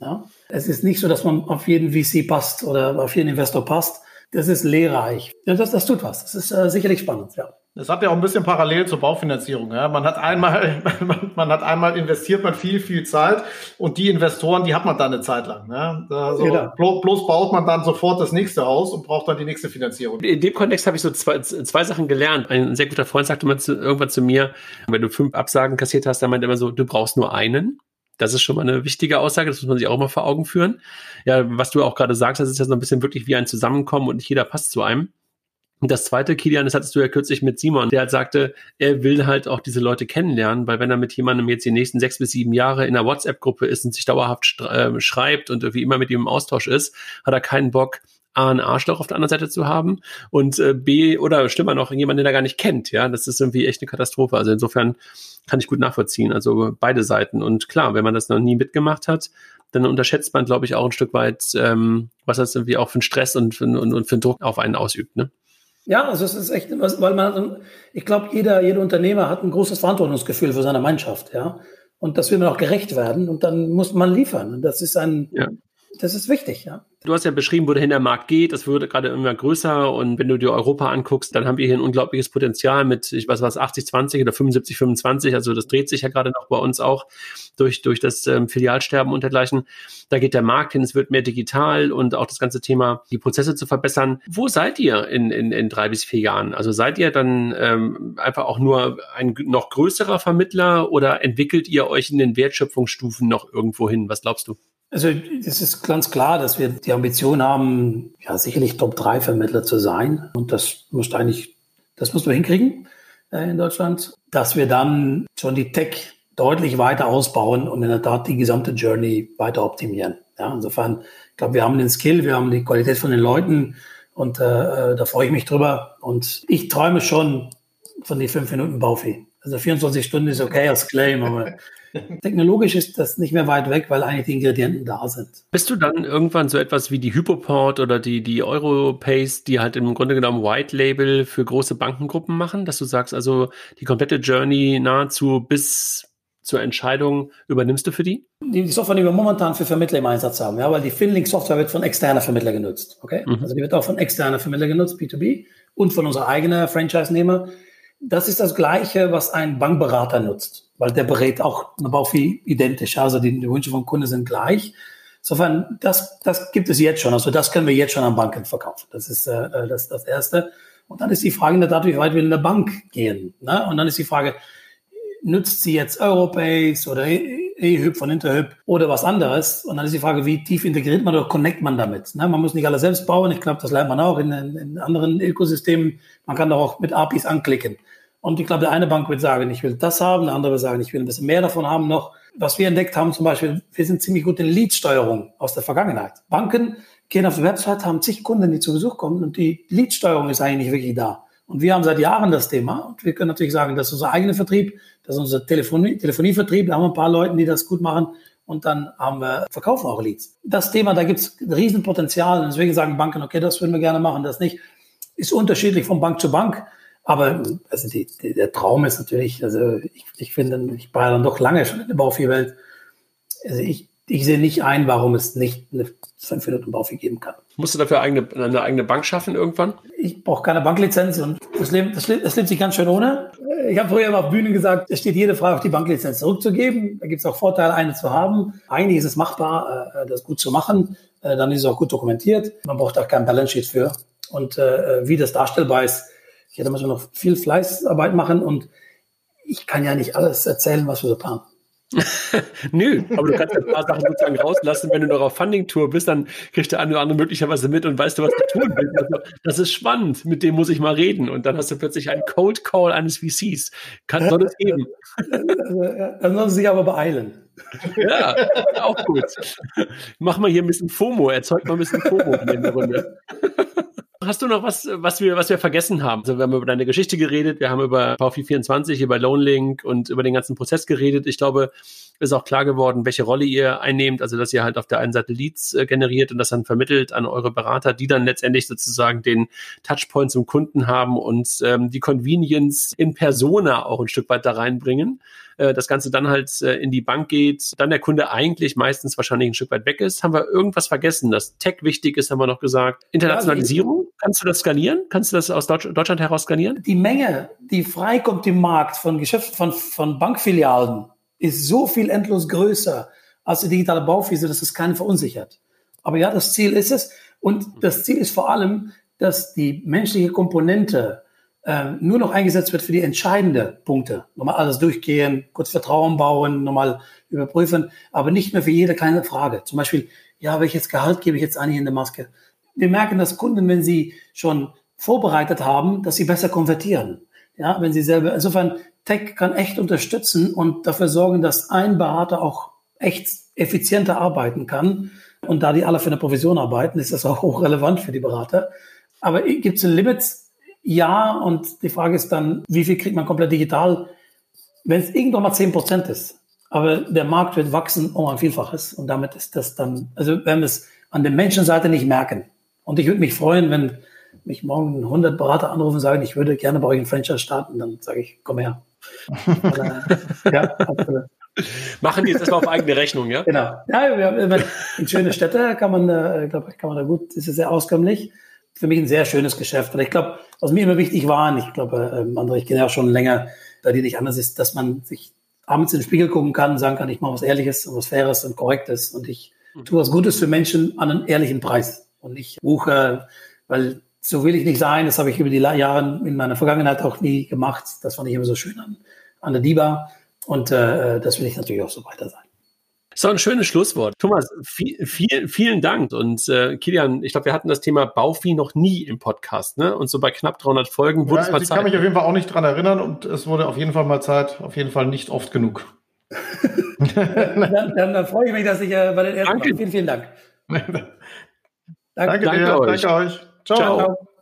Ja? Es ist nicht so, dass man auf jeden VC passt oder auf jeden Investor passt. Das ist lehrreich. Ja, das, das tut was. Das ist äh, sicherlich spannend, ja. Das hat ja auch ein bisschen parallel zur Baufinanzierung. Ja. Man hat einmal, man, man, hat einmal investiert man viel, viel Zeit und die Investoren, die hat man dann eine Zeit lang. Ja. Also genau. bloß, bloß baut man dann sofort das nächste Haus und braucht dann die nächste Finanzierung. In dem Kontext habe ich so zwei, zwei Sachen gelernt. Ein sehr guter Freund sagte mal zu, irgendwann zu mir, wenn du fünf Absagen kassiert hast, dann meint er immer so, du brauchst nur einen. Das ist schon mal eine wichtige Aussage, das muss man sich auch mal vor Augen führen. Ja, was du auch gerade sagst, das ist ja so ein bisschen wirklich wie ein Zusammenkommen und nicht jeder passt zu einem. Und das zweite, Kilian, das hattest du ja kürzlich mit Simon, der halt sagte, er will halt auch diese Leute kennenlernen, weil wenn er mit jemandem jetzt die nächsten sechs bis sieben Jahre in einer WhatsApp-Gruppe ist und sich dauerhaft äh, schreibt und irgendwie immer mit ihm im Austausch ist, hat er keinen Bock, A, einen Arschloch auf der anderen Seite zu haben und äh, B, oder schlimmer noch, jemanden, den er gar nicht kennt. Ja, das ist irgendwie echt eine Katastrophe. Also insofern kann ich gut nachvollziehen. Also beide Seiten. Und klar, wenn man das noch nie mitgemacht hat, dann unterschätzt man, glaube ich, auch ein Stück weit, ähm, was das irgendwie auch für einen Stress und für, und, und für einen Druck auf einen ausübt. Ne? Ja, also es ist echt, weil man, ich glaube, jeder, jeder Unternehmer hat ein großes Verantwortungsgefühl für seine Mannschaft, ja. Und das will man auch gerecht werden und dann muss man liefern. Und das ist ein, ja. Das ist wichtig, ja. Du hast ja beschrieben, wo dahin der Markt geht. Das wird gerade immer größer. Und wenn du dir Europa anguckst, dann haben wir hier ein unglaubliches Potenzial mit, ich weiß was, 80, 20 oder 75, 25. Also das dreht sich ja gerade noch bei uns auch durch, durch das ähm, Filialsterben und dergleichen. Da geht der Markt hin. Es wird mehr digital und auch das ganze Thema, die Prozesse zu verbessern. Wo seid ihr in, in, in drei bis vier Jahren? Also seid ihr dann ähm, einfach auch nur ein noch größerer Vermittler oder entwickelt ihr euch in den Wertschöpfungsstufen noch irgendwo hin? Was glaubst du? Also es ist ganz klar, dass wir die Ambition haben, ja sicherlich Top-3-Vermittler zu sein. Und das muss eigentlich, das muss man hinkriegen äh, in Deutschland, dass wir dann schon die Tech deutlich weiter ausbauen und in der Tat die gesamte Journey weiter optimieren. Ja, insofern, ich glaube, wir haben den Skill, wir haben die Qualität von den Leuten und äh, äh da freue ich mich drüber. Und ich träume schon von die fünf Minuten Baufi. Also 24 Stunden ist okay als Claim, aber Technologisch ist das nicht mehr weit weg, weil eigentlich die Ingredienten da sind. Bist du dann irgendwann so etwas wie die Hypoport oder die, die Europace, die halt im Grunde genommen White Label für große Bankengruppen machen, dass du sagst, also die komplette Journey nahezu bis zur Entscheidung übernimmst du für die? Die Software, die wir momentan für Vermittler im Einsatz haben, ja, weil die Finlink-Software wird von externen Vermittlern genutzt. Okay? Mhm. Also die wird auch von externen Vermittlern genutzt, B2B, und von unserer eigenen Franchise-Nehmer. Das ist das Gleiche, was ein Bankberater nutzt, weil der berät auch aber viel identisch. Also die, die Wünsche vom Kunden sind gleich. Insofern, das, das gibt es jetzt schon. Also das können wir jetzt schon an Banken verkaufen. Das ist äh, das, das Erste. Und dann ist die Frage in der Tat, wie weit will eine Bank gehen? Ne? Und dann ist die Frage, nutzt sie jetzt Europace oder eHyp von Interhyp oder was anderes? Und dann ist die Frage, wie tief integriert man oder connect man damit? Ne? Man muss nicht alles selbst bauen. Ich glaube, das lernt man auch in, in anderen Ökosystemen. Man kann da auch mit APIs anklicken. Und ich glaube, der eine Bank wird sagen, ich will das haben, der andere wird sagen, ich will ein bisschen mehr davon haben noch. Was wir entdeckt haben, zum Beispiel, wir sind ziemlich gut in Lead-Steuerung aus der Vergangenheit. Banken gehen auf die Website, haben zig Kunden, die zu Besuch kommen und die Lead-Steuerung ist eigentlich nicht wirklich da. Und wir haben seit Jahren das Thema und wir können natürlich sagen, das ist unser eigener Vertrieb, das ist unser Telefonie, Telefonievertrieb, da haben wir ein paar Leute, die das gut machen und dann haben wir, verkaufen auch Leads. Das Thema, da gibt es Riesenpotenzial und deswegen sagen Banken, okay, das würden wir gerne machen, das nicht. Ist unterschiedlich von Bank zu Bank, aber also die, die, der Traum ist natürlich, also ich, ich finde, ich war dann doch lange schon in der Baufierwelt. Also ich ich sehe nicht ein, warum es nicht eine 5 Minuten Baufi geben kann. Musst du dafür eigene, eine eigene Bank schaffen irgendwann? Ich brauche keine Banklizenz und das lebt, das, lebt, das lebt sich ganz schön ohne. Ich habe früher immer auf Bühnen gesagt, es steht jede Frage auf die Banklizenz zurückzugeben. Da gibt es auch Vorteile, eine zu haben. Eigentlich ist es machbar, äh, das gut zu machen. Äh, dann ist es auch gut dokumentiert. Man braucht auch kein Balance Sheet für. Und äh, wie das darstellbar ist, ich hätte manchmal noch viel Fleißarbeit machen und ich kann ja nicht alles erzählen, was wir so planen. Nö, aber du kannst ein paar Sachen sozusagen rauslassen. Wenn du noch auf Funding-Tour bist, dann kriegt der eine oder andere möglicherweise mit und weißt du, was du tun willst. Also, das ist spannend, mit dem muss ich mal reden. Und dann hast du plötzlich einen Cold Call eines VCs. Kann, soll es geben. Dann sollen sie sich aber beeilen. Ja, auch gut. Mach mal hier ein bisschen FOMO, erzeugt mal ein bisschen FOMO in der Runde. Hast du noch was, was wir, was wir vergessen haben? Also wir haben über deine Geschichte geredet, wir haben über VFI24, über Loanlink und über den ganzen Prozess geredet. Ich glaube, ist auch klar geworden, welche Rolle ihr einnehmt, also dass ihr halt auf der einen Seite Leads äh, generiert und das dann vermittelt an eure Berater, die dann letztendlich sozusagen den Touchpoint zum Kunden haben und ähm, die Convenience in Persona auch ein Stück weit da reinbringen. Äh, das Ganze dann halt äh, in die Bank geht, dann der Kunde eigentlich meistens wahrscheinlich ein Stück weit weg ist. Haben wir irgendwas vergessen? Dass Tech wichtig ist, haben wir noch gesagt. Internationalisierung, kannst du das skalieren? Kannst du das aus Deutsch, Deutschland heraus skalieren? Die Menge, die freikommt im Markt von Geschäften, von, von Bankfilialen, ist so viel endlos größer als die digitale Baufiese, dass es keinen verunsichert. Aber ja, das Ziel ist es. Und das Ziel ist vor allem, dass die menschliche Komponente äh, nur noch eingesetzt wird für die entscheidenden Punkte. Nochmal alles durchgehen, kurz Vertrauen bauen, nochmal überprüfen, aber nicht mehr für jede kleine Frage. Zum Beispiel, ja, welches Gehalt gebe ich jetzt eigentlich in der Maske? Wir merken, dass Kunden, wenn sie schon vorbereitet haben, dass sie besser konvertieren. Ja, wenn sie selber, insofern Tech kann echt unterstützen und dafür sorgen, dass ein Berater auch echt effizienter arbeiten kann. Und da die alle für eine Provision arbeiten, ist das auch hochrelevant für die Berater. Aber gibt es ein Limit? Ja. Und die Frage ist dann, wie viel kriegt man komplett digital? Wenn es irgendwann mal zehn Prozent ist, aber der Markt wird wachsen um ein Vielfaches. Und damit ist das dann, also wenn wir es an der Menschenseite nicht merken. Und ich würde mich freuen, wenn mich morgen 100 Berater anrufen und sagen, ich würde gerne bei euch ein Franchise starten, dann sage ich, komm her ja, Machen die jetzt erstmal auf eigene Rechnung, ja? Genau. Ja, in schöne Städte kann man, äh, glaube kann man da gut, ist sehr auskömmlich. Für mich ein sehr schönes Geschäft. Und ich glaube, was mir immer wichtig war, und ich glaube, ähm, andere, ich kenne ja auch schon länger, da die nicht anders ist, dass man sich abends in den Spiegel gucken kann und sagen kann, ich mache was Ehrliches, was Faires und Korrektes und ich tue was Gutes für Menschen an einem ehrlichen Preis und nicht buche, weil so will ich nicht sein. Das habe ich über die Jahre in meiner Vergangenheit auch nie gemacht. Das fand ich immer so schön an, an der DIBA. Und äh, das will ich natürlich auch so weiter sein. So ein schönes Schlusswort. Thomas, viel, viel, vielen Dank. Und äh, Kilian, ich glaube, wir hatten das Thema Bauvieh noch nie im Podcast, ne? Und so bei knapp 300 Folgen wurde ja, es mal also ich Zeit. Ich kann mich auf jeden Fall auch nicht dran erinnern und es wurde auf jeden Fall mal Zeit, auf jeden Fall nicht oft genug. dann, dann, dann, freue ich mich, dass ich äh, bei den ersten Danke. Vielen, vielen Dank. danke, danke, dir, danke euch. Danke euch. Ciao. Ciao.